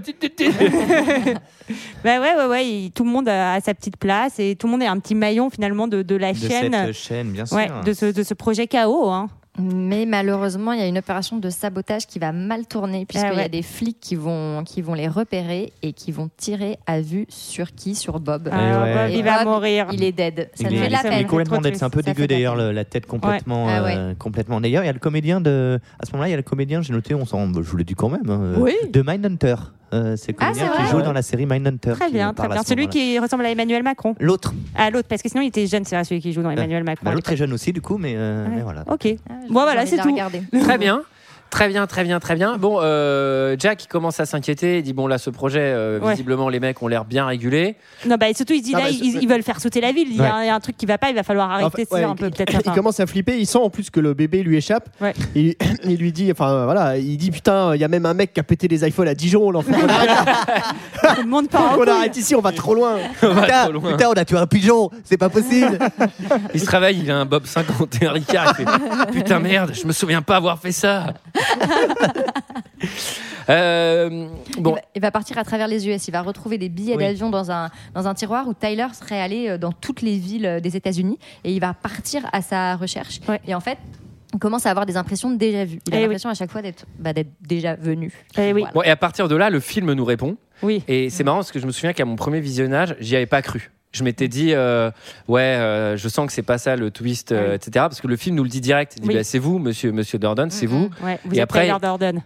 Bah ouais, ouais, ouais. il- tout le monde a sa petite place et tout le monde est un petit maillon finalement de, de la De chaîne. cette chaîne, bien sûr. Ouais, de ce, de ce projet KO. Hein. Mais malheureusement, il y a une opération de sabotage qui va mal tourner puisqu'il Ah y a des flics qui vont, qui vont les repérer et qui vont tirer à vue sur qui? Sur Bob. Ah, ouais. Bob, Et il va Bob, mourir. Il est dead. Ça il est, fait de la il est peine. complètement trop dead. C'est un peu. Ça dégueu d'ailleurs, la tête complètement. Ah ouais. euh, complètement. D'ailleurs, il y a le comédien de. À ce moment-là, il y a le comédien, j'ai noté, on s'en. Je vous le dis quand même. hein, euh, Oui. De Mindhunter. Euh, c'est Ah, qui joue dans la série Mindhunter. Très bien, très bien. ce Celui qui ressemble à Emmanuel Macron. L'autre. Ah, l'autre, parce que sinon il était jeune, c'est vrai, celui qui joue dans Emmanuel Macron. Bah, L'autre est jeune aussi, du coup, mais, euh, mais voilà. Ok. Ah, Bon, voilà, c'est tout. regarder. Très bien. Très bien, très bien, très bien. Bon, euh, Jack il commence à s'inquiéter. Il dit bon là, ce projet, euh, Ouais. visiblement, les mecs ont l'air bien régulés. Non, bah, et surtout, il dit là, bah, ils, veulent faire sauter la ville. Il y, a Ouais. un- il y a un truc qui va pas, il va falloir arrêter Enfin, de ouais, faire un peu il, peut-être il commence à flipper, il sent en plus que le bébé lui échappe. Et il lui dit, enfin voilà, il dit putain, il y a même un mec qui a pété les iPhones à Dijon, l'enfant. On arrête, Tout le monde part en on arrête ici, on va trop loin. On va Putain, trop loin. putain, on a tué un pigeon, c'est pas possible. Il se réveille, il a un Bob 51 Ricard. Il fait putain merde, je me souviens pas avoir fait ça. Euh, Il, va, il va partir à travers les US. Il va retrouver des billets Oui. d'avion dans un, dans un tiroir où Tyler serait allé euh, dans toutes les villes euh, des États-Unis et il va partir à sa recherche. Ouais. Et en fait, on commence à avoir des impressions de déjà vu. Il a Eh oui. l'impression à chaque fois d'être bah, d'être déjà venu. Eh oui. Voilà. bon, et à partir de là, le film nous répond. Oui. Et c'est marrant parce que je me souviens qu'à mon premier visionnage, j'y avais pas cru. Je m'étais dit, euh, ouais, euh, je sens que c'est pas ça le twist, euh, Oui. etc. Parce que le film nous le dit direct. Il dit, Oui. bah, c'est vous, monsieur, monsieur Durden, c'est vous. Ouais, vous Et êtes après.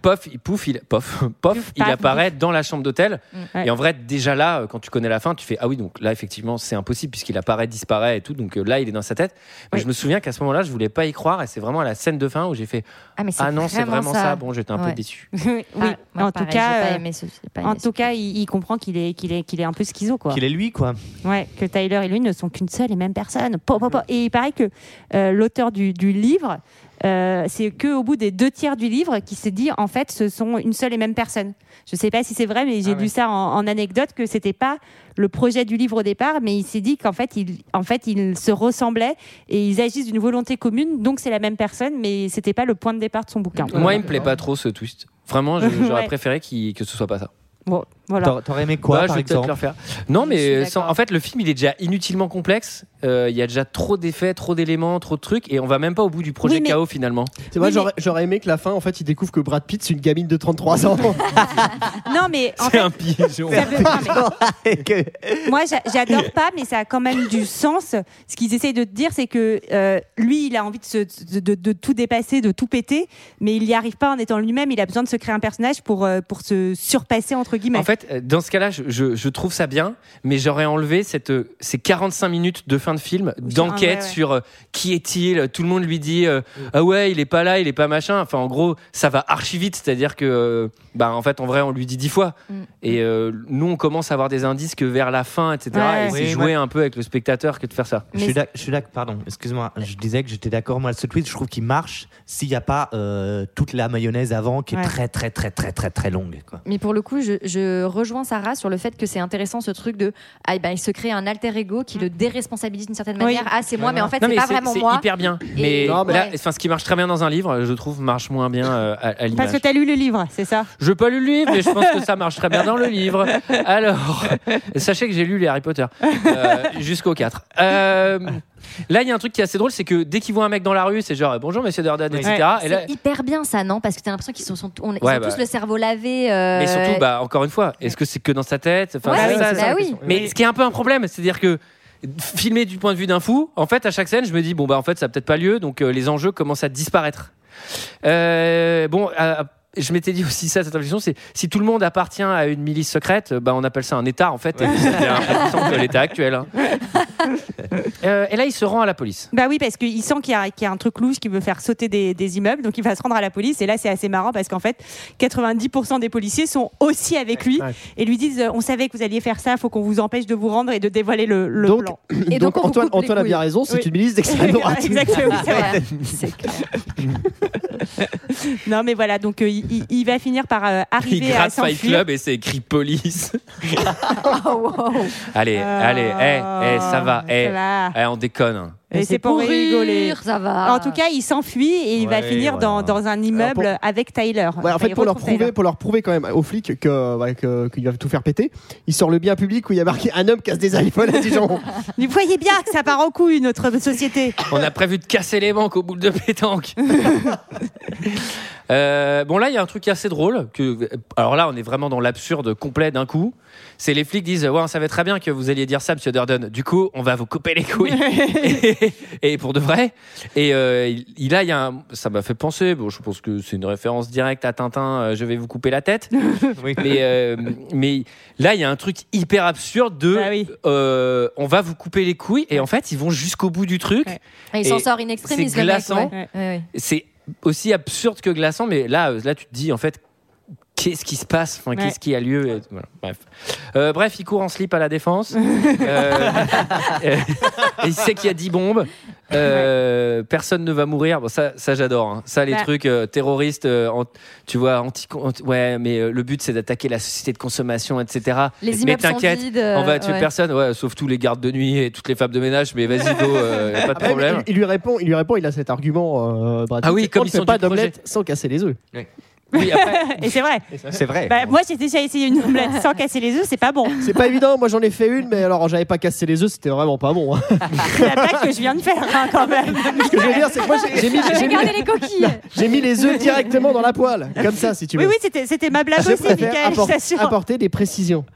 Pof, il pouf, il pof, pof, il paf, apparaît dans la chambre d'hôtel. Ouais. Et en vrai, déjà là, euh, quand tu connais la fin, tu fais ah oui, donc là effectivement, c'est impossible puisqu'il apparaît, disparaît et tout. Donc euh, là, il est dans sa tête. Mais Oui. je me souviens qu'à ce moment-là, je voulais pas y croire et c'est vraiment à la scène de fin où j'ai fait Ah, mais ah non, c'est vraiment ça. Bon, j'étais un peu déçu. oui, Ah, moi, en tout cas, j'ai pas euh, aimé ce- j'ai pas en aimé tout cas, il, il comprend qu'il est, qu'il est, qu'il est un peu schizo, quoi. Qu'il est lui, quoi. Ouais, que Tyler et lui ne sont qu'une seule et même personne. Po, po, po. Et il paraît que euh, l'auteur du, du livre euh, c'est que au bout des deux tiers du livre qu'il s'est dit en fait ce sont une seule et même personne. Je sais pas si c'est vrai, mais j'ai Ah lu ça en, en anecdote que c'était pas le projet du livre au départ, mais il s'est dit qu'en fait ils, en fait ils se ressemblaient et ils agissent d'une volonté commune, donc c'est la même personne, mais c'était pas le point de départ de son bouquin. Moi, il me plaît pas trop ce twist. Vraiment, j'aurais Ouais. préféré que ce soit pas ça. Bon, voilà. T'aurais- aimé quoi, Bah, par je vais exemple le refaire. Non, mais sans- en fait, le film, il est déjà inutilement complexe. Euh, Il y a déjà trop d'effets, trop d'éléments, trop de trucs, et on va même pas au bout du projet Oui, mais- KO finalement. C'est vrai, Oui, j'aurais- j'aurais aimé que la fin, en fait, il découvre que Brad Pitt, c'est une gamine de 33 ans. Non, mais en C'est fait, un pigeon. ça veut- non, mais- Moi, j'a- j'adore pas, mais ça a quand même du sens. Ce qu'ils essayent de te dire, c'est que euh, lui, il a envie de, se- de, de- de tout dépasser, de tout péter, mais il n'y arrive pas en étant lui-même. Il a besoin de se créer un personnage pour, euh, pour se surpasser, entre guillemets. En fait, euh, dans ce cas-là, je, je- je trouve ça bien, mais j'aurais enlevé cette, euh, ces 45 minutes de fin de film d'enquête ouais, ouais. sur euh, qui est-il. Tout le monde lui dit euh, ah ouais, il est pas là, il est pas machin. Enfin, en gros, ça va archi vite, c'est-à-dire que, euh, bah, en fait, en vrai, on lui dit dix fois. Mm. Et euh, nous, on commence à avoir des indices que vers la fin, etc. Ouais. Et c'est Oui, jouer ouais. un peu avec le spectateur que de faire ça. Je suis d'ac- je suis d'accord, pardon, excuse-moi, je disais que j'étais d'accord, moi, ce tweet, je trouve qu'il marche s'il n'y a pas euh, toute la mayonnaise avant qui est Ouais. très, très, très, très, très, très longue. Quoi. Mais pour le coup, je, je rejoins Sarah sur le fait que c'est intéressant ce truc de ah, ben, il se crée un alter ego qui le déresponsabilise d'une certaine Oui. manière. Ah, c'est moi, mais en fait, c'est pas vraiment c'est moi. hyper bien. Mais Non, mais- là, Ouais. enfin, ce qui marche très bien dans un livre, je trouve, marche moins bien euh, à, à Parce l'image. que tu as lu le livre, c'est ça? Je n'ai pas lu le livre, mais je pense que ça marche très bien dans le livre. Alors, sachez que j'ai lu les Harry Potter euh, jusqu'au 4. Euh, là, il y a un truc qui est assez drôle, c'est que dès qu'ils voient un mec dans la rue, c'est genre bonjour monsieur Durden, etc. Et là, C'est hyper bien ça, non? Parce que t'as l'impression qu'ils sont, sont- on- ils ont bah. tous le cerveau lavé. euh, mais surtout, bah, encore une fois, est-ce que c'est que dans sa tête? Enfin, Ouais, ça, bah oui. Mais ce qui est un peu un problème, c'est-à-dire que filmer du point de vue d'un fou, en fait, à chaque scène, je me dis bon bah en fait, ça n'a peut-être pas lieu, donc euh, les enjeux commencent à disparaître. Euh, bon. Je m'étais dit aussi ça, cette réflexion, c'est si tout le monde appartient à une milice secrète, bah, on appelle ça un État en fait, et c'est bien plus puissant que l'État actuel. hein. Euh, et là, il se rend à la police. Bah oui, parce qu'il sent qu'il y, a- qu'il y a un truc louche qui veut faire sauter des, des immeubles, donc il va se rendre à la police. Et là, c'est assez marrant parce qu'en fait, 90% des policiers sont aussi avec lui Ouais. et lui disent euh, On savait que vous alliez faire ça, faut qu'on vous empêche de vous rendre et de dévoiler le, le Donc, plan. Et donc, donc, on vous Antoine, coupe les Antoine a bien raison, c'est Oui. une milice d'extrême droite. Exactement, c'est vrai. Ouais, c'est clair. Non, mais voilà, donc euh, il, il- il va finir par euh, Il arriver à gratte Fight. Club et c'est écrit police. Oh, wow. allez, allez, eh, eh, ça va, eh, va. eh, on déconne. Et c'est pour rigoler. ça va. En tout cas, il s'enfuit et il va Ouais, finir dans, dans un immeuble avec Tyler. Ouais, en fait, pour leur, Tyler. prouver, pour leur prouver quand même aux flics que, ouais, que- qu'il va tout faire péter, il sort le bien public où il y a marqué un homme casse des iPhones à Dijon. Vous voyez bien que ça part en couille, notre société. On a prévu de casser les banques au bout de pétanque. Euh, bon là, il y a un truc assez drôle. Que, alors là, on est vraiment dans l'absurde complet d'un coup. C'est les flics disent ouais, on savait très bien que vous alliez dire ça, Monsieur Durden. Du coup, on va vous couper les couilles. et, et pour de vrai. Et euh, il, il a, il y a un- ça m'a fait penser. Bon, je pense que c'est une référence directe à Tintin. euh, je vais vous couper la tête. Oui. Mais, euh, mais là, il y a un truc hyper absurde de Bah oui. euh, on va vous couper les couilles. Et en fait, ils vont jusqu'au bout du truc. Ouais. Et il s'en Et sort in extremis, c'est glaçant. ouais. Ouais, ouais. C'est aussi absurde que glaçant, mais là, là, tu te dis en fait. Qu'est-ce qui se passe enfin, Ouais. Qu'est-ce qui a lieu Et voilà, bref. Euh, bref, il court en slip à la défense. Euh, il sait qu'il y a 10 bombes. Euh, Personne ne va mourir. Bon, ça, ça j'adore. hein. Ça, les Bah. trucs euh, terroristes, euh, en- tu vois, anti, anti- ouais, mais euh, le but c'est d'attaquer la société de consommation, etc. Les mais immeubles sont t'inquiète, vides, euh, on va tuer ouais. personne, ouais, sauf tous les gardes de nuit et toutes les femmes de ménage. Mais vas-y, go, euh, y a pas de problème. il, il lui répond, il lui répond, il a cet argument. euh, Ah oui, comme ne ils fait sont pas d'omelette sans casser les œufs. Oui, après, Et c'est vrai. C'est vrai. Bah, moi, j'ai déjà essayé une omelette sans casser les œufs, c'est pas bon. C'est pas évident, moi j'en ai fait une, mais alors j'avais pas cassé les œufs, c'était vraiment pas bon. hein. C'est la blague que je viens de faire, hein, quand même. Ce que je veux dire, c'est que moi j'ai mis, j'ai mis- Regardez les coquilles. j'ai mis les œufs directement dans la poêle, comme ça si tu veux. Oui, oui, c'était c'était ma blague je aussi, préfère Michael, je appor- t'assure. apporter des précisions.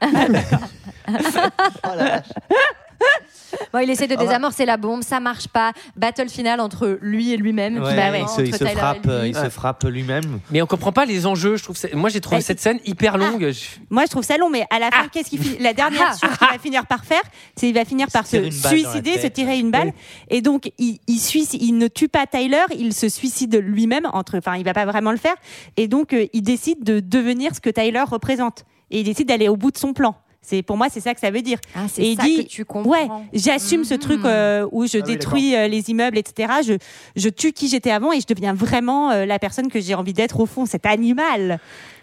Bon, il essaie de Ah désamorcer la bombe, ça marche pas. Battle final entre lui et lui-même. Ouais, Bah ouais, il se, il frappe, lui. euh, il se frappe lui-même. mais on comprend pas les enjeux. Je trouve. Moi, j'ai trouvé Bah, cette scène hyper longue. Je- Moi, je trouve ça long, mais à la fin, qu'est-ce qu'il La dernière Ah. chose qu'il va finir par faire, c'est qu'il va finir par se suicider, se tirer une balle, et donc il, il, suicide- il ne tue pas Tyler, il se suicide lui-même. Entre, enfin, il va pas vraiment le faire, et donc euh, il décide de devenir ce que Tyler représente, et il décide d'aller au bout de son plan. C'est pour moi, c'est ça que ça veut dire. Ah, c'est Et il ça dit, que tu comprends. ouais, j'assume ce truc euh, où je Ah oui, détruis euh, les immeubles, etc. Je, je tue qui j'étais avant et je deviens vraiment euh, la personne que j'ai envie d'être au fond, cet animal.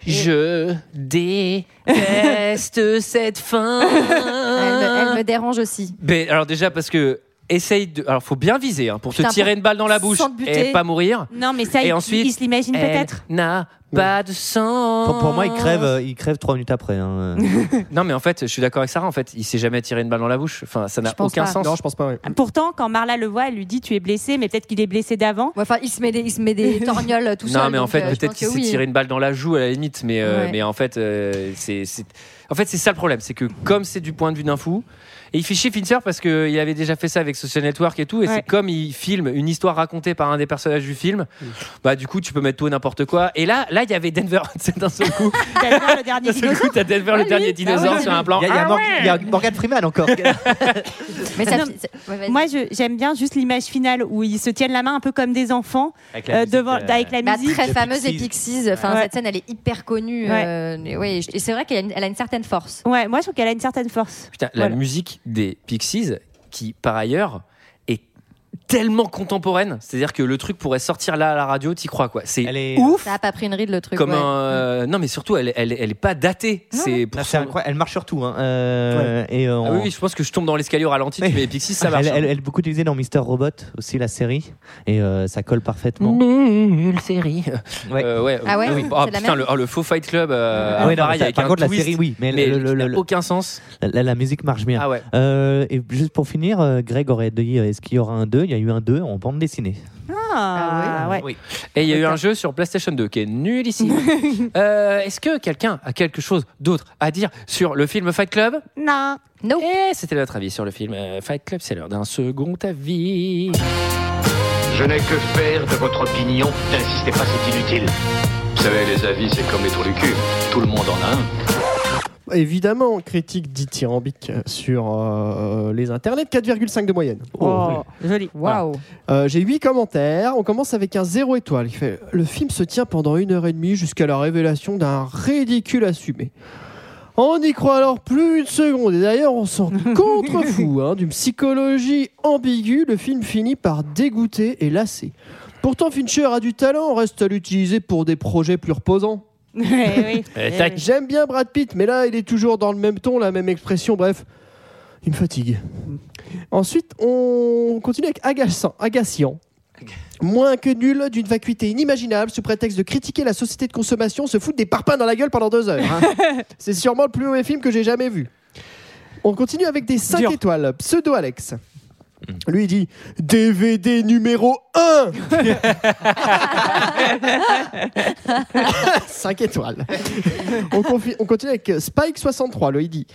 Je déteste cette fin. Elle, me- elle me dérange aussi. Mais alors déjà parce que essaye de alors faut bien viser hein, pour Putain, te tirer pour- une balle dans la bouche sans te buter. et pas mourir. Non, mais ça, Et il, ensuite, il se l'imagine Elle peut-être. n'a pas de sang. Pour, pour moi, il crève, euh, il crève trois minutes après. hein. Non mais en fait, je suis d'accord avec Sarah. En fait, il s'est jamais tiré une balle dans la bouche. Enfin, ça n'a Je pense aucun pas. sens. Non, je pense pas. ouais. Pourtant, quand Marla le voit, elle lui dit Tu es blessé, mais peut-être qu'il est blessé d'avant. Ouais, Enfin, il se met des, il se met des torgnoles tout seul. Non, mais en donc, fait, euh, je peut-être pense qu'il que s'est oui. tiré une balle dans la joue à la limite, mais, euh, Ouais. mais en fait, euh, c'est, c'est- en fait, c'est ça le problème, c'est que comme c'est du point de vue d'un fou, et il fait chier Fincher parce qu'il avait déjà fait ça avec Social Network et tout, et Ouais. c'est comme il filme une histoire racontée par un des personnages du film, bah du coup, tu peux mettre tout et n'importe quoi. Et là, là, il y avait Denver, c'est d'un seul coup. T'as le dernier dinosaure. t'as Denver, le dernier dinosaure sur un plan. Il y a, y a Ah Mor- ouais il y a Morgan Freeman encore. Mais ça, Non, ouais. Moi, j'aime bien juste l'image finale où ils se tiennent la main un peu comme des enfants Avec euh, devant, avec la Bah, musique. très fameuse et Pixies. Enfin, Ouais. cette scène, elle est hyper connue. Ouais. euh, et c'est vrai qu'elle a, une- elle a une certaine force. Ouais, moi, je trouve qu'elle a une certaine force. Putain, la musique des Pixies, qui par ailleurs tellement contemporaine, c'est-à-dire que le truc pourrait sortir là à la radio, t'y crois quoi. C'est Elle est ouf. Ça a pas pris une ride le truc. Comme ouais. un. euh, non, mais surtout, elle, elle, elle est pas datée. C'est son- incroyable. Elle marche sur tout. Hein. Euh, et, euh, Ah oui, je pense que je tombe dans l'escalier au ralenti, tu Oui. mets Pixies, ça marche. elle, elle- elle est beaucoup utilisée dans Mister Robot aussi la série et euh, ça colle parfaitement. Nulle série. Ouais. Euh, ouais. Ah ouais oui. Ah, la putain, le, oh, le faux Fight Club, euh, Ah ouais, non, pareil, ça- avec par un contre la twist, série oui, mais, mais le- le- aucun sens. la, la musique marche bien. Ah ouais. Et juste pour finir, Greg aurait dit est-ce qu'il y aura un 2 Il y a eu un 2 en bande dessinée. Ah, ouais. Oui. Et il y a eu un jeu sur PlayStation 2 qui est nul ici. Euh, Est-ce que quelqu'un a quelque chose d'autre à dire sur le film Fight Club? Non. No. Et c'était notre avis sur le film euh, Fight Club. C'est l'heure d'un second avis. Je n'ai que faire de votre opinion. N'insistez pas, c'est inutile. Vous savez, les avis, c'est comme les trous du cul. Tout le monde en a un. Évidemment, critique dithyrambique sur euh, les internets, 4,5 de moyenne. Oh, joli. Waouh. Euh, J'ai 8 commentaires. On commence avec un 0 étoile. Il fait Le film se tient pendant une heure et demie jusqu'à la révélation d'un ridicule assumé. On n'y croit alors plus une seconde. Et d'ailleurs, on s'en contrefou. Hein, D'une psychologie ambiguë, le film finit par dégoûter et lasser. Pourtant, Fincher a du talent, reste à l'utiliser pour des projets plus reposants. Oui. Euh, tac. J'aime bien Brad Pitt, mais là, il est toujours dans le même ton, la même expression, bref. Il me fatigue. Ensuite, on continue avec agaçant, agaciant. Moins que nul, d'une vacuité inimaginable, sous prétexte de critiquer la société de consommation, se foutre des parpaings dans la gueule pendant deux heures. hein. C'est sûrement le plus mauvais film que j'ai jamais vu. On continue avec des 5 Dur. étoiles. Pseudo Alex. Lui il dit DVD numéro 1 5 étoiles. on, confi- on continue avec euh, Spike63. Lui il dit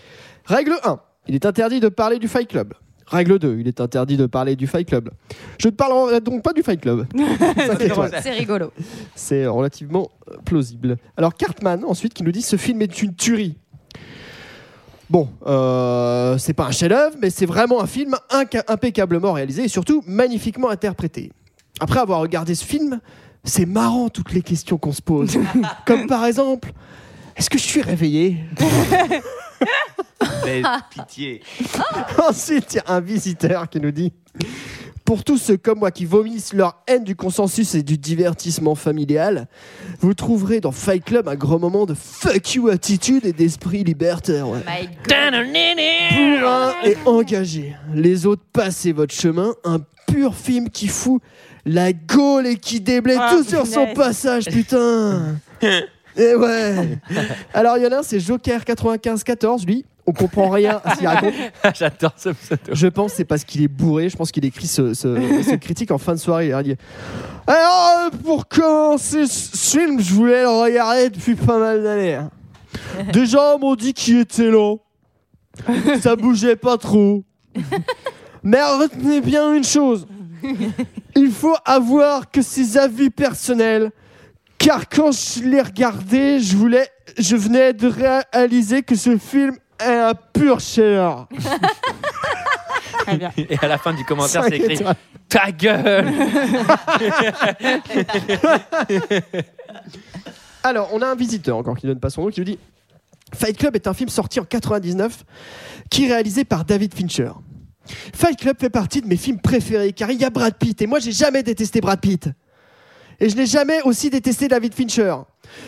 Règle 1 Il est interdit de parler du Fight Club. Règle 2 Il est interdit de parler du Fight Club. Je ne parlerai donc pas du Fight Club. Cinq étoiles. C'est rigolo. C'est relativement euh, plausible. Alors Cartman, ensuite, qui nous dit ce film est une tuerie. Bon, euh, c'est pas un chef-d'œuvre, mais c'est vraiment un film inca- impeccablement réalisé et surtout magnifiquement interprété. Après avoir regardé ce film, c'est marrant toutes les questions qu'on se pose. Comme par exemple, est-ce que je suis réveillé pitié. Ensuite, il y a un visiteur qui nous dit Pour tous ceux comme moi qui vomissent leur haine du consensus et du divertissement familial, vous trouverez dans Fight Club un grand moment de fuck you attitude et d'esprit libertaire. ouais. Bourrin et engagé. Les autres, passez votre chemin. Un pur film qui fout la gaule et qui déblaye Ah, tout sur son passage, putain. Et ouais. Alors, il y en a un, c'est Joker 95-14, lui. On comprend rien à ce qu'il raconte. J'adore ce pseudo. Je pense que c'est parce qu'il est bourré. Je pense qu'il écrit ce, ce- ce critique en fin de soirée. Il dit Alors, euh, pour commencer ce film, je voulais le regarder depuis pas mal d'années. hein. Déjà, on m'a dit qu'il était lent. Ça bougeait pas trop. Mais retenez bien une chose il faut avoir que ses avis personnels. Car quand je l'ai regardé, je voulais, je venais de réaliser que ce film est un pur Très bien. Et à la fin du commentaire, c'est écrit. Ta gueule Alors, on a un visiteur encore qui donne pas son nom, qui nous dit Fight Club est un film sorti en 99 qui est réalisé par David Fincher. Fight Club fait partie de mes films préférés car il y a Brad Pitt et moi j'ai jamais détesté Brad Pitt. Et je n'ai jamais aussi détesté David Fincher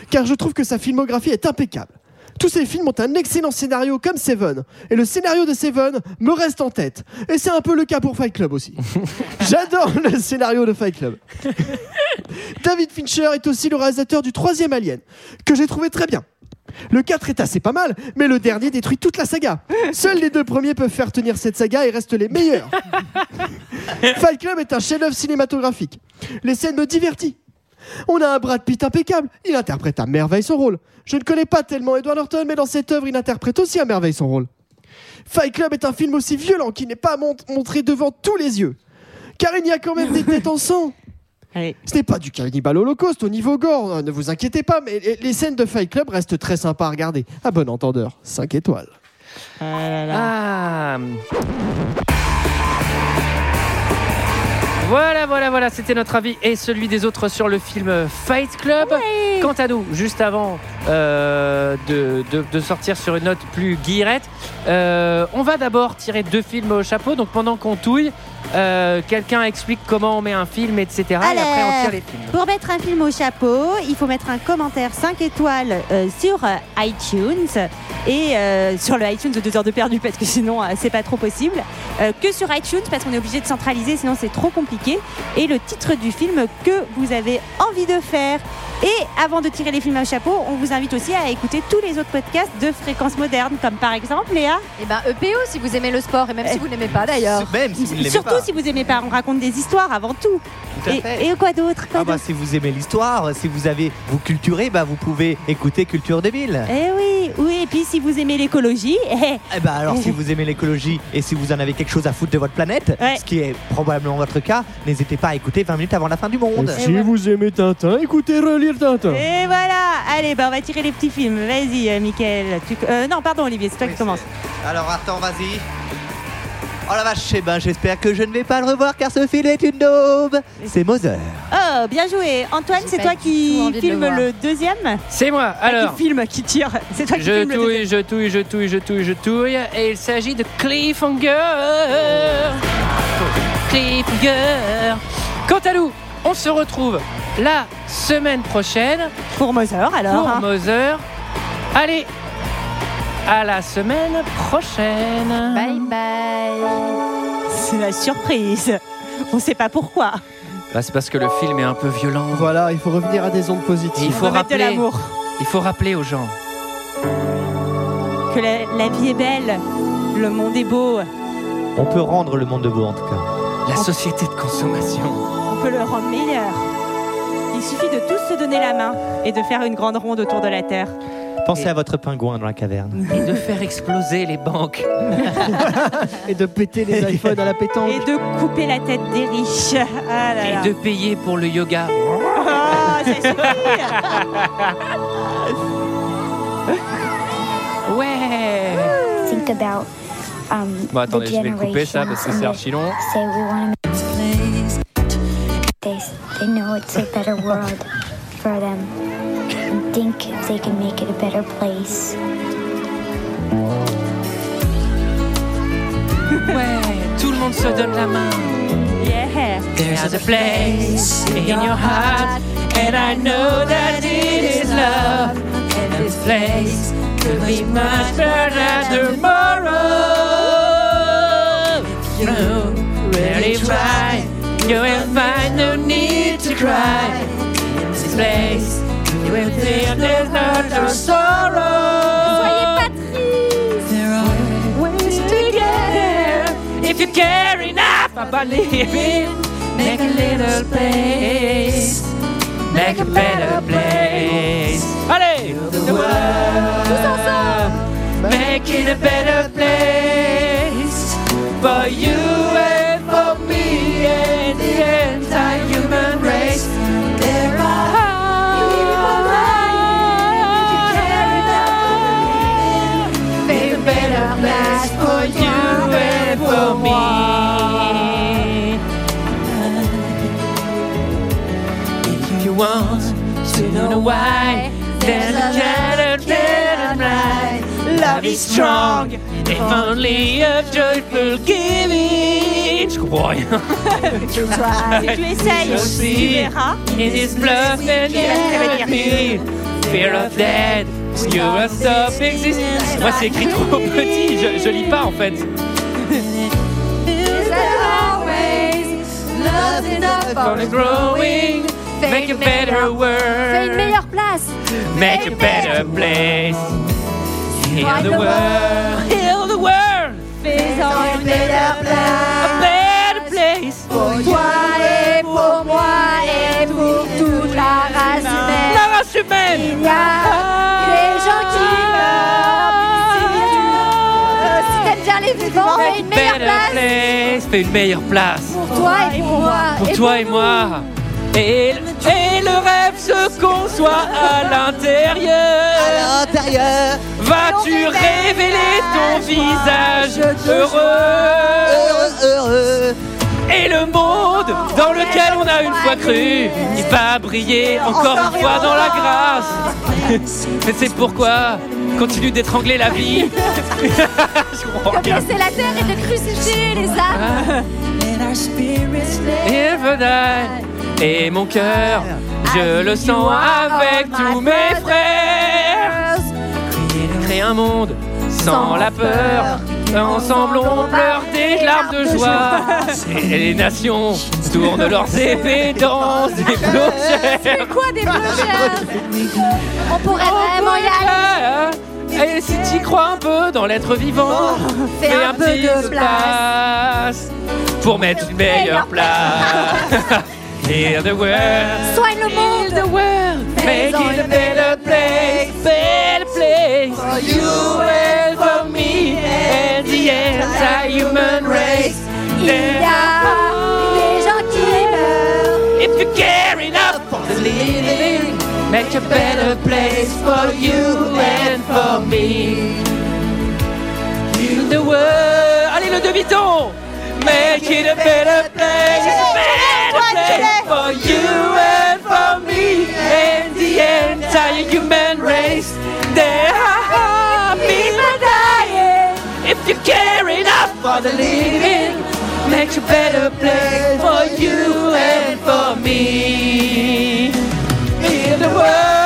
car je trouve que sa filmographie est impeccable. Tous ces films ont un excellent scénario comme Seven. Et le scénario de Seven me reste en tête. Et c'est un peu le cas pour Fight Club aussi. J'adore le scénario de Fight Club. David Fincher est aussi le réalisateur du troisième Alien, que j'ai trouvé très bien. Le 4 est assez pas mal, mais le dernier détruit toute la saga. Seuls les deux premiers peuvent faire tenir cette saga et restent les meilleurs. Fight Club est un chef-d'œuvre cinématographique. Les scènes me divertissent. On a un Brad Pitt impeccable. Il interprète à merveille son rôle. Je ne connais pas tellement Edward Norton, mais dans cette œuvre, il interprète aussi à merveille son rôle. Fight Club est un film aussi violent qui n'est pas mon- montré devant tous les yeux. Car il y a quand même des têtes en sang. Ce n'est pas du cannibal holocauste au niveau gore, hein, ne vous inquiétez pas, mais les- scènes de Fight Club restent très sympas à regarder. À bon entendeur, 5 étoiles. Ah. Voilà, voilà, voilà, c'était notre avis et celui des autres sur le film Fight Club. Quant à nous, juste avant euh, de, de- de sortir sur une note plus guillerette, euh, on va d'abord tirer deux films au chapeau. Donc pendant qu'on touille, euh, quelqu'un explique comment on met un film, etc. Et après on tire les films. Pour mettre un film au chapeau, il faut mettre un commentaire 5 étoiles euh, sur iTunes et euh, sur le iTunes de 2 heures de perdu parce que sinon c'est pas trop possible. Que sur iTunes parce qu'on est obligé de centraliser sinon c'est trop compliqué. Et le titre du film que vous avez envie de faire. Et avant de tirer les films au chapeau, on vous invite aussi à écouter tous les autres podcasts de Fréquence Moderne comme par exemple Léa. Et ben EPO si vous aimez le sport et même si vous n'aimez pas d'ailleurs. Même si vous ne Surtout pas. si vous aimez pas, on raconte des histoires avant tout. Tout à et, fait. et quoi d'autre Ah bah si vous aimez l'histoire, si vous avez vous culturé, bah vous pouvez écouter Culture 2000. Eh oui, oui, et puis si vous aimez l'écologie, eh, Eh bah alors si vous aimez l'écologie et si vous en avez quelque chose à foutre de votre planète, ce qui est probablement votre cas, n'hésitez pas à écouter 20 minutes avant la fin du monde. Et si vous aimez Tintin, écoutez Relire Tintin. Et voilà, allez, bah on va tirer les petits films. Vas-y, euh, Mickaël. Tu- euh, non, pardon, Olivier, c'est toi qui commence. Alors attends, vas-y. Oh la vache, eh ben j'espère que je ne vais pas le revoir car ce film est une daube. C'est Mother. Oh, bien joué. Antoine, c'est toi qui envie de le filme le, deuxième C'est moi. Alors. Qui filme, qui tire. C'est toi qui Je filme le deuxième. touille, je touille, je touille, je touille, je touille. Et il s'agit de Cliffhanger. Cliffhanger. Quant à nous, on se retrouve la semaine prochaine. Pour Mother, alors. Pour hein. Mother. Allez, à la semaine prochaine. Bye bye. C'est la surprise. On sait pas pourquoi. Bah, c'est parce que le film est un peu violent. Voilà, il faut revenir à des ondes Et positives. il faut rappeler, l'amour. il faut rappeler aux gens. Que la, la vie est belle. Le monde est beau. On peut rendre le monde de beau en tout cas. La société de consommation. On peut le rendre meilleur. Il suffit de tous se donner la main et de faire une grande ronde autour de la Terre. Pensez à votre pingouin dans la caverne. Et de faire exploser les banques. Et de péter les iPhones à la pétanque. Et de couper la tête des riches. Ah là là. Et de payer pour le yoga. C'est suffit. Ouais. think about Bon, attendez, je vais le couper ça parce que c'est generations archi long. and say we want to they, they know it's a better world for them and think they can make it a better place. Ouais, tout le monde se donne la main. Yeah. There's a place in your heart, and I know that it is love. And this place could be much better tomorrow. Know, really try, you will find no need to cry. In this place, you will feel there's not no sorrow. Soyez pas tristes. There are ways to get there if you care enough about living. Make a little place, make a better place. Allez, the world, make it a better place for you and for me and the entire human race. There are Make a better place for you and for me. If you want to know why better, better night. Love is strong, if only a joyful giving. Je comprends rien. Tu essayes, tu verras. It is blood and you. Fear of death, you will stop existing. Moi, c'est écrit trop petit, je, je lis pas en fait. Only growing, make a better Fais une world, meilleure place. make a better place. Heal the world, heal the world, Fais-en une meilleure place. a better place. Pour toi et pour moi et pour toute la race humaine. La race humaine. Il y a des gens qui meurent. Si t'aimes bien les vivants, fais une meilleure Better place. place, fais une meilleure place. Pour toi et pour moi. Pour Et toi et moi. Et, et le rêve se conçoit à l'intérieur. À l'intérieur. Vas-tu révéler ton visage heureux Heureux, heureux. Et le monde dans lequel on a une fois cru, il va briller encore une fois dans la grâce. Mais c'est pourquoi continue d'étrangler la vie. Je comprends Comme rien. laisser la terre et de crucifier les âmes. Die. Et mon cœur, je le sens avec tous mes frères. Créer un monde sans la peur. Ensemble on pleure des larmes de joie. Et les nations tournent leurs épées dans des clochers. C'est quoi des On pourrait vraiment y aller. Et si tu crois un peu dans l'être vivant, Fais fais un un peu petit de place pour mettre une meilleure place. Heal the world. Soigne le monde. Make it a better place, better place for you and for me and the anti-human race. Il y a des gens qui meurent. If you care enough for the living, make a better place for you and for me. Heal the world. Allez, le demi-ton. Make it a better place, a better place for you and for the living, make a better place for you and for me. Heal the world,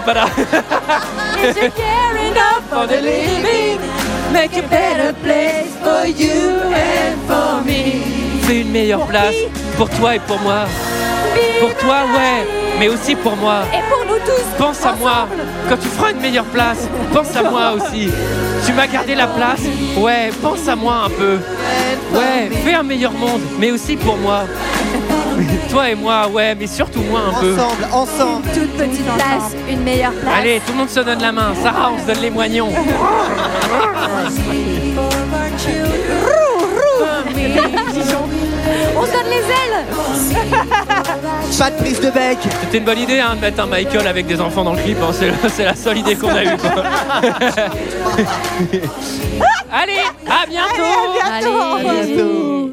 c'est pas là. If you care enough for the living, make a better place for you and for me. Fais une meilleure place pour toi et pour moi. Pour toi, ouais, mais aussi pour moi. Et pour nous tous. Pense à moi. Quand tu feras une meilleure place, pense à moi aussi. Tu m'as gardé la place. Ouais, pense à moi un peu. Ouais, fais un meilleur monde, mais aussi pour moi. Toi et moi, ouais, mais surtout moi un peu. Ensemble, ensemble. Toute petite place, une meilleure place. Allez, tout le monde se donne la main. Sarah, on se donne les moignons. On se donne les ailes. Pas de prise de bec. C'était une bonne idée hein, de mettre un Michael avec des enfants dans le clip. hein. C'est, c'est la seule idée qu'on a eue. quoi. Allez, à bientôt. Allez, à bientôt. Allez. bientôt.